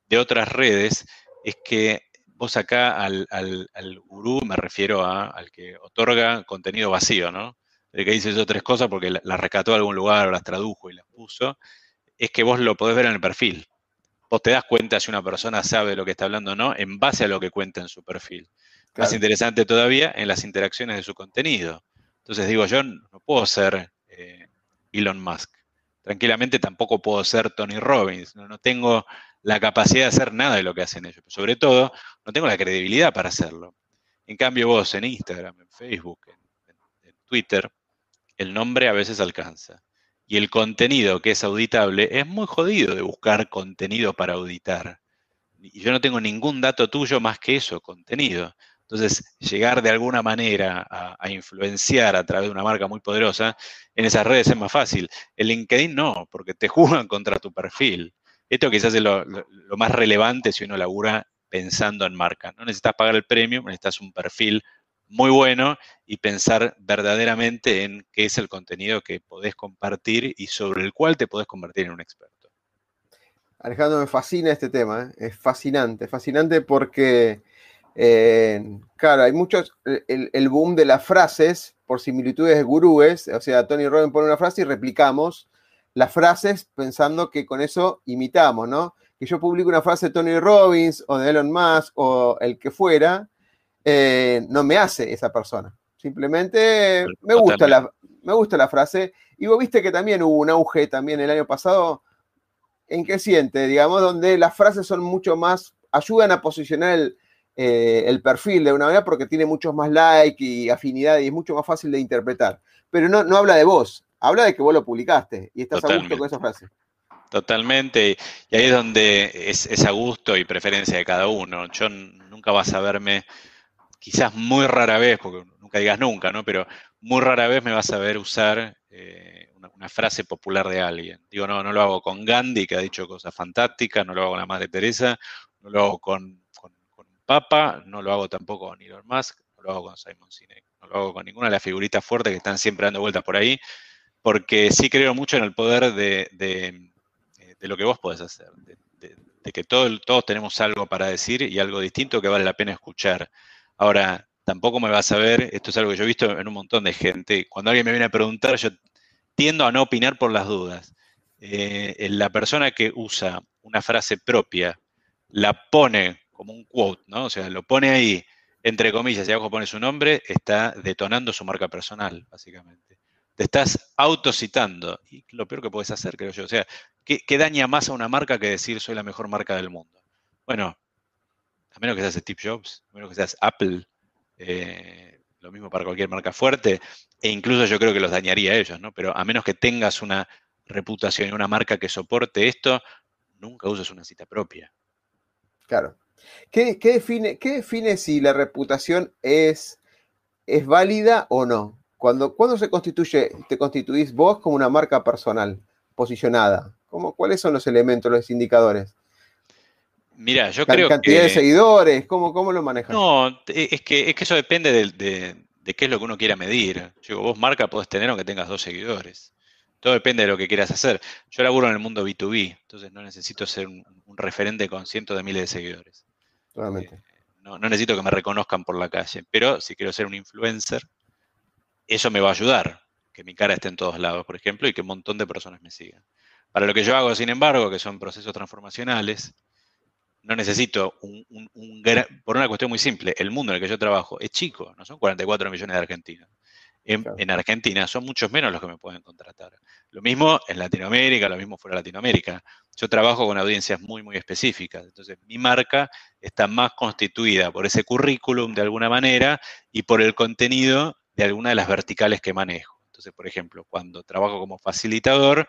de otras redes, es que vos acá al, al, gurú, me refiero a, al que otorga contenido vacío, ¿no? El que dice eso tres cosas porque las rescató de algún lugar o las tradujo y las puso, es que vos lo podés ver en el perfil vos te das cuenta si una persona sabe lo que está hablando o no en base a lo que cuenta en su perfil. Más interesante todavía en las interacciones de su contenido. Entonces digo, yo no puedo ser eh, Elon Musk. Tranquilamente tampoco puedo ser Tony Robbins. No, tengo la capacidad de hacer nada de lo que hacen ellos. Pero sobre todo, no tengo la credibilidad para hacerlo. En cambio, vos en Instagram, en Facebook, en Twitter, el nombre a veces alcanza y el contenido que es auditable, es muy jodido de buscar contenido para auditar. Y yo no tengo ningún dato tuyo más que eso, contenido. Entonces, llegar de alguna manera a, influenciar a través de una marca muy poderosa, en esas redes es más fácil. En LinkedIn no, porque te *laughs* juegan contra tu perfil. Esto quizás es lo, lo más relevante si uno labura pensando en marca. No necesitas pagar el premio, necesitas un perfil muy bueno y pensar verdaderamente en qué es el contenido que podés compartir y sobre el cual te podés convertir en un experto. Alejandro, me fascina este tema, ¿eh? es fascinante, fascinante porque, eh, claro, hay muchos, el, boom de las frases por similitudes de gurúes, o sea, Tony Robbins pone una frase y replicamos las frases pensando que con eso imitamos, ¿no? Que yo publico una frase de Tony Robbins o de Elon Musk o el que fuera, eh, no me hace esa persona. Simplemente me gusta, la, me gusta la frase. Y vos viste que también hubo un auge también el año pasado en siente, digamos, donde las frases son mucho más, ayudan a posicionar el, eh, perfil de una manera porque tiene muchos más likes y afinidad y es mucho más fácil de interpretar. Pero no, no habla de vos, habla de que vos lo publicaste y estás a gusto con esa frase. Totalmente, y ahí es donde es, es, a gusto y preferencia de cada uno. Yo nunca vas a verme quizás muy rara vez, porque nunca digas nunca, ¿no? Pero muy rara vez me vas a ver usar eh, una, frase popular de alguien. Digo, no, no lo hago con Gandhi, que ha dicho cosas fantásticas, no lo hago con la Madre Teresa, no lo hago con, con, Papa, no lo hago tampoco con Elon Musk, no lo hago con Simon Sinek, no lo hago con ninguna de las figuritas fuertes que están siempre dando vueltas por ahí, porque sí creo mucho en el poder de, de, lo que vos podés hacer, de, que todo, todos tenemos algo para decir y algo distinto que vale la pena escuchar. Ahora, tampoco me vas a ver, esto es algo que yo he visto en un montón de gente, cuando alguien me viene a preguntar, yo tiendo a no opinar por las dudas. Eh, la persona que usa una frase propia, la pone como un quote, ¿no? O sea, lo pone ahí, entre comillas, y abajo pone su nombre, está detonando su marca personal, básicamente. Te estás autocitando. Y lo peor que puedes hacer, creo yo. O sea, ¿qué, ¿qué, daña más a una marca que decir soy la mejor marca del mundo? Bueno, a menos que seas Steve Jobs, a menos que seas Apple, eh, lo mismo para cualquier marca fuerte, e incluso yo creo que los dañaría a ellos, ¿no? Pero a menos que tengas una reputación y una marca que soporte esto, nunca uses una cita propia. Claro. ¿Qué, define, qué define, si la reputación es, es válida o no? Cuando, cuando se constituye, te constituís vos como una marca personal, posicionada. ¿Cómo, ¿Cuáles son los elementos, los indicadores? Mira, yo creo cantidad de seguidores, ¿cómo, ¿cómo lo manejas? No, e, es que, es que eso depende de, qué es lo que uno quiera medir. Yo vos marca podés tener aunque tengas dos seguidores. Todo depende de lo que quieras hacer. Yo laburo en el mundo B2B, entonces no necesito ser un, referente con cientos de miles de seguidores. Totalmente. Eh, no, no, necesito que me reconozcan por la calle, pero si quiero ser un influencer, eso me va a ayudar, que mi cara esté en todos lados, por ejemplo, y que un montón de personas me sigan. Para lo que yo hago, sin embargo, que son procesos transformacionales, no necesito un, gran, por una cuestión muy simple, el mundo en el que yo trabajo es chico, no son 44 millones de argentinos. En, Argentina son muchos menos los que me pueden contratar. Lo mismo en Latinoamérica, lo mismo fuera de Latinoamérica. Yo trabajo con audiencias muy, muy específicas. Entonces, mi marca está más constituida por ese currículum de alguna manera y por el contenido de alguna de las verticales que manejo. Entonces, por ejemplo, cuando trabajo como facilitador,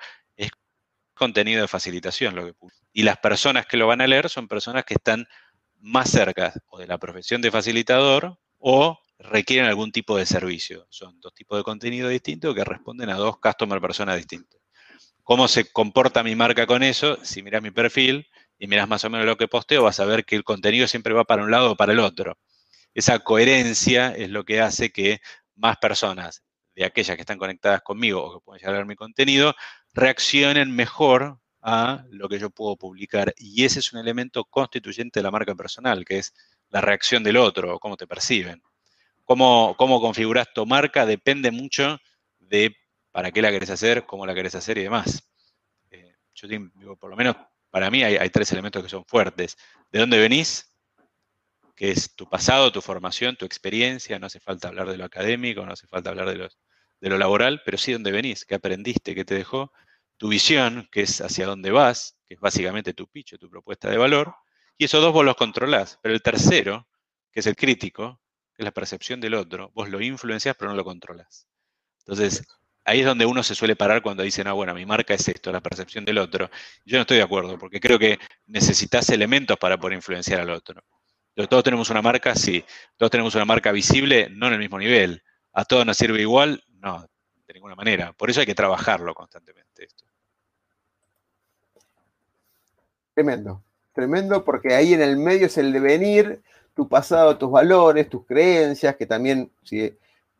contenido de facilitación lo que. Y las personas que lo van a leer son personas que están más cerca o de la profesión de facilitador o requieren algún tipo de servicio. Son dos tipos de contenido distintos que responden a dos customer personas distintos. ¿Cómo se comporta mi marca con eso? Si miras mi perfil y miras más o menos lo que posteo, vas a ver que el contenido siempre va para un lado o para el otro. Esa coherencia es lo que hace que más personas de aquellas que están conectadas conmigo o que pueden llegar a ver mi contenido reaccionen mejor a lo que yo puedo publicar. Y ese es un elemento constituyente de la marca personal, que es la reacción del otro, cómo te perciben. Cómo, cómo configuras tu marca depende mucho de para qué la querés hacer, cómo la querés hacer y demás. Eh, yo digo, por lo menos para mí hay, tres elementos que son fuertes. ¿De dónde venís? Que es tu pasado, tu formación, tu experiencia. No hace falta hablar de lo académico, no hace falta hablar de lo laboral, pero sí dónde venís, qué aprendiste, qué te dejó, tu visión, que es hacia dónde vas, que es básicamente tu pitch, tu propuesta de valor, y esos dos vos los controlás. Pero el tercero, que es el crítico, que es la percepción del otro, vos lo influenciás pero no lo controlas. Entonces, ahí es donde uno se suele parar cuando dice, no, bueno, mi marca es esto, la percepción del otro. Yo no estoy de acuerdo, porque creo que necesitas elementos para poder influenciar al otro. Todos tenemos una marca, sí. Todos tenemos una marca visible, no en el mismo nivel. ¿A todos nos sirve igual? No, de ninguna manera. Por eso hay que trabajarlo constantemente esto. Tremendo, tremendo, porque ahí en el medio es el devenir, tu pasado, tus valores, tus creencias, que también si,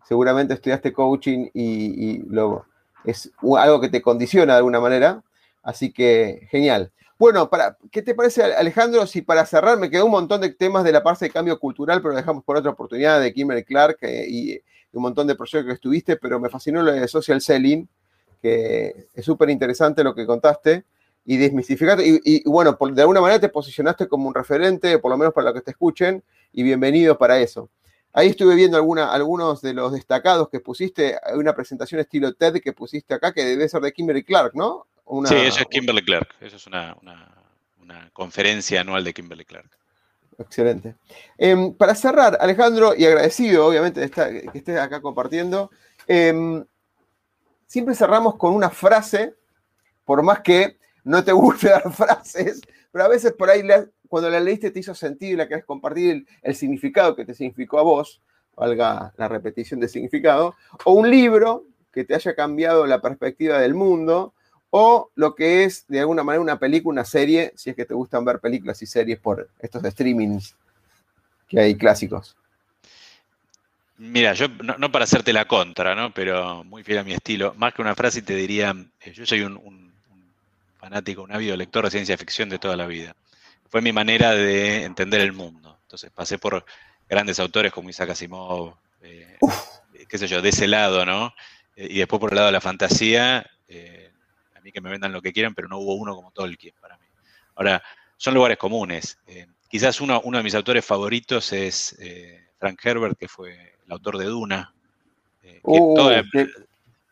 seguramente estudiaste coaching y, lo, es algo que te condiciona de alguna manera. Así que genial. Bueno, para, ¿qué te parece, Alejandro? Si para cerrar me quedó un montón de temas de la parte de cambio cultural, pero dejamos por otra oportunidad de Kimberly Clark eh, y, un montón de proyectos que estuviste, pero me fascinó lo de social selling, que es súper interesante lo que contaste y desmistificaste. Y, bueno, de alguna manera te posicionaste como un referente, por lo menos para lo que te escuchen, y bienvenido para eso. Ahí estuve viendo algunos de los destacados que pusiste, una presentación estilo TED que pusiste acá, que debe ser de Kimberly Clark, ¿no? Sí, eso es Kimberly Clark. Eso es una, conferencia anual de Kimberly Clark. Excelente. Em, para cerrar, Alejandro, y agradecido, obviamente, de que estés acá compartiendo, em, siempre cerramos con una frase, por más que no te guste *laughs* dar frases, pero a veces por ahí cuando la leíste te hizo sentido y la querés compartir el, el, significado que te significó a vos, valga la repetición de significado, o un libro que te haya cambiado la perspectiva del mundo, o lo que es de alguna manera una película, una serie, si es que te gustan ver películas y series por estos streamings que hay clásicos. Mira, yo no, para hacerte la contra, ¿no? Pero muy fiel a mi estilo. Más que una frase te diría, eh, yo soy un, fanático, un ávido lector de ciencia ficción de toda la vida. Fue mi manera de entender el mundo. Entonces pasé por grandes autores como Isaac Asimov, eh, qué sé yo, de ese lado, ¿no? Eh, y después por el lado de la fantasía, que me vendan lo que quieran, pero no hubo uno como Tolkien para mí. Ahora, son lugares comunes. Eh, quizás uno, uno de mis autores favoritos es eh, Frank Herbert, que fue el autor de Duna. Eh, uh,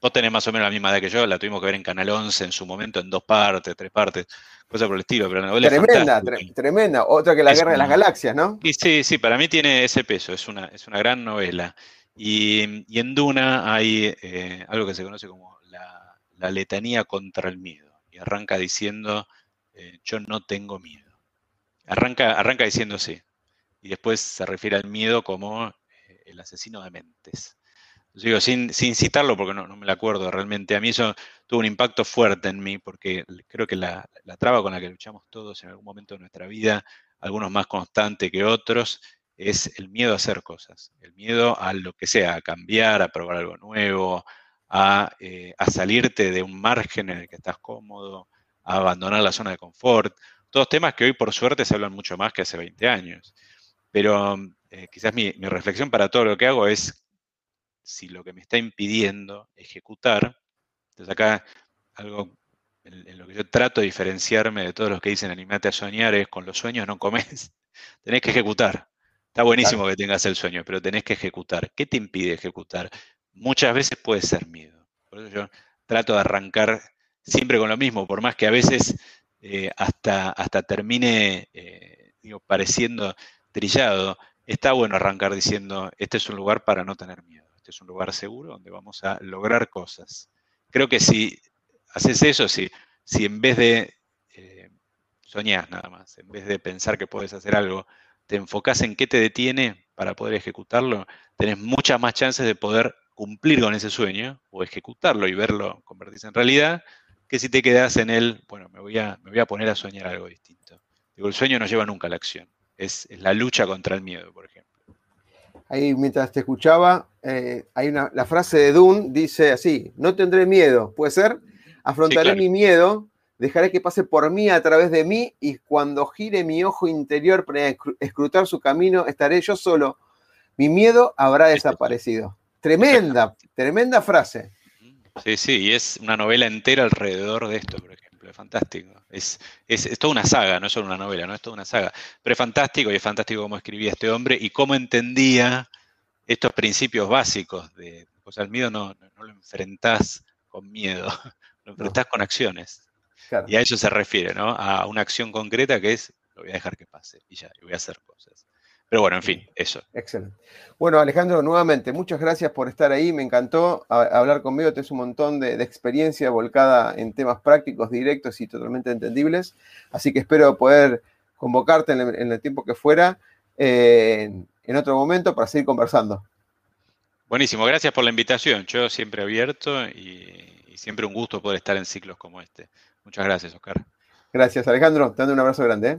vos tenés más o menos la misma edad que yo, la tuvimos que ver en Canal 11 en su momento, en dos partes, tres partes, cosas por el estilo, pero la novela Tremenda, tremenda. Otra que La Guerra de las Galaxias, ¿no? sí, sí, para mí tiene ese peso, es una, es una gran novela. Y, en Duna hay algo que se conoce como la letanía contra el miedo. Y arranca diciendo, eh, yo no tengo miedo. Arranca, arranca diciendo sí. Y después se refiere al miedo como eh, el asesino de mentes. digo, sin, sin citarlo, porque no, me lo acuerdo realmente, a mí eso tuvo un impacto fuerte en mí, porque creo que la, la traba con la que luchamos todos en algún momento de nuestra vida, algunos más constante que otros, es el miedo a hacer cosas, el miedo a lo que sea, a cambiar, a probar algo nuevo, eh, a, salirte de un margen en el que estás cómodo, a abandonar la zona de confort. Todos temas que hoy por suerte se hablan mucho más que hace 20 años. Pero eh, quizás mi, reflexión para todo lo que hago es si lo que me está impidiendo ejecutar, entonces acá algo en, lo que yo trato de diferenciarme de todos los que dicen animate a soñar es con los sueños no comes, *laughs* tenés que ejecutar. Está buenísimo que tengas el sueño, pero tenés que ejecutar. ¿Qué te impide ejecutar? Muchas veces puede ser miedo. Por eso yo trato de arrancar siempre con lo mismo, por más que a veces eh, hasta, hasta termine eh, pareciendo trillado, está bueno arrancar diciendo, este es un lugar para no tener miedo, este es un lugar seguro donde vamos a lograr cosas. Creo que si haces eso, si, si en vez de eh, soñar nada más, en vez de pensar que puedes hacer algo, te enfocas en qué te detiene para poder ejecutarlo, tenés muchas más chances de poder cumplir con ese sueño o ejecutarlo y verlo convertirse en realidad, que si te quedas en él, bueno, me voy a, me voy a poner a soñar algo distinto. Digo, el sueño no lleva nunca a la acción, es, la lucha contra el miedo, por ejemplo. Ahí mientras te escuchaba, eh, hay una, la frase de Dune dice así, no tendré miedo, puede ser, afrontaré mi miedo, dejaré que pase por mí a través de mí y cuando gire mi ojo interior para escrutar su camino, estaré yo solo. Mi miedo habrá desaparecido. Tremenda, tremenda frase. Sí, sí, y es una novela entera alrededor de esto, por ejemplo, es fantástico. Es, es, toda una saga, no es solo una novela, no es toda una saga. Pero es fantástico y es fantástico cómo escribía este hombre y cómo entendía estos principios básicos de, o sea, el miedo no, lo enfrentás con miedo, *laughs* lo enfrentás con acciones. Y a eso se refiere, ¿no? A una acción concreta que es, lo voy a dejar que pase y ya, y voy a hacer cosas. Pero bueno, en fin, eso. Excelente. Bueno, Alejandro, nuevamente, muchas gracias por estar ahí. Me encantó hablar conmigo. Tienes un montón de, experiencia volcada en temas prácticos, directos y totalmente entendibles. Así que espero poder convocarte en el, tiempo que fuera en otro momento para seguir conversando. Buenísimo, gracias por la invitación. Yo siempre abierto y, y siempre un gusto poder estar en ciclos como este. Muchas gracias, Oscar. Gracias, Alejandro. Te mando un abrazo grande. ¿eh?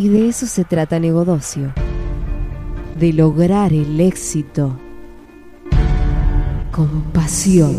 Y de eso se trata Negodocio, de lograr el éxito con pasión.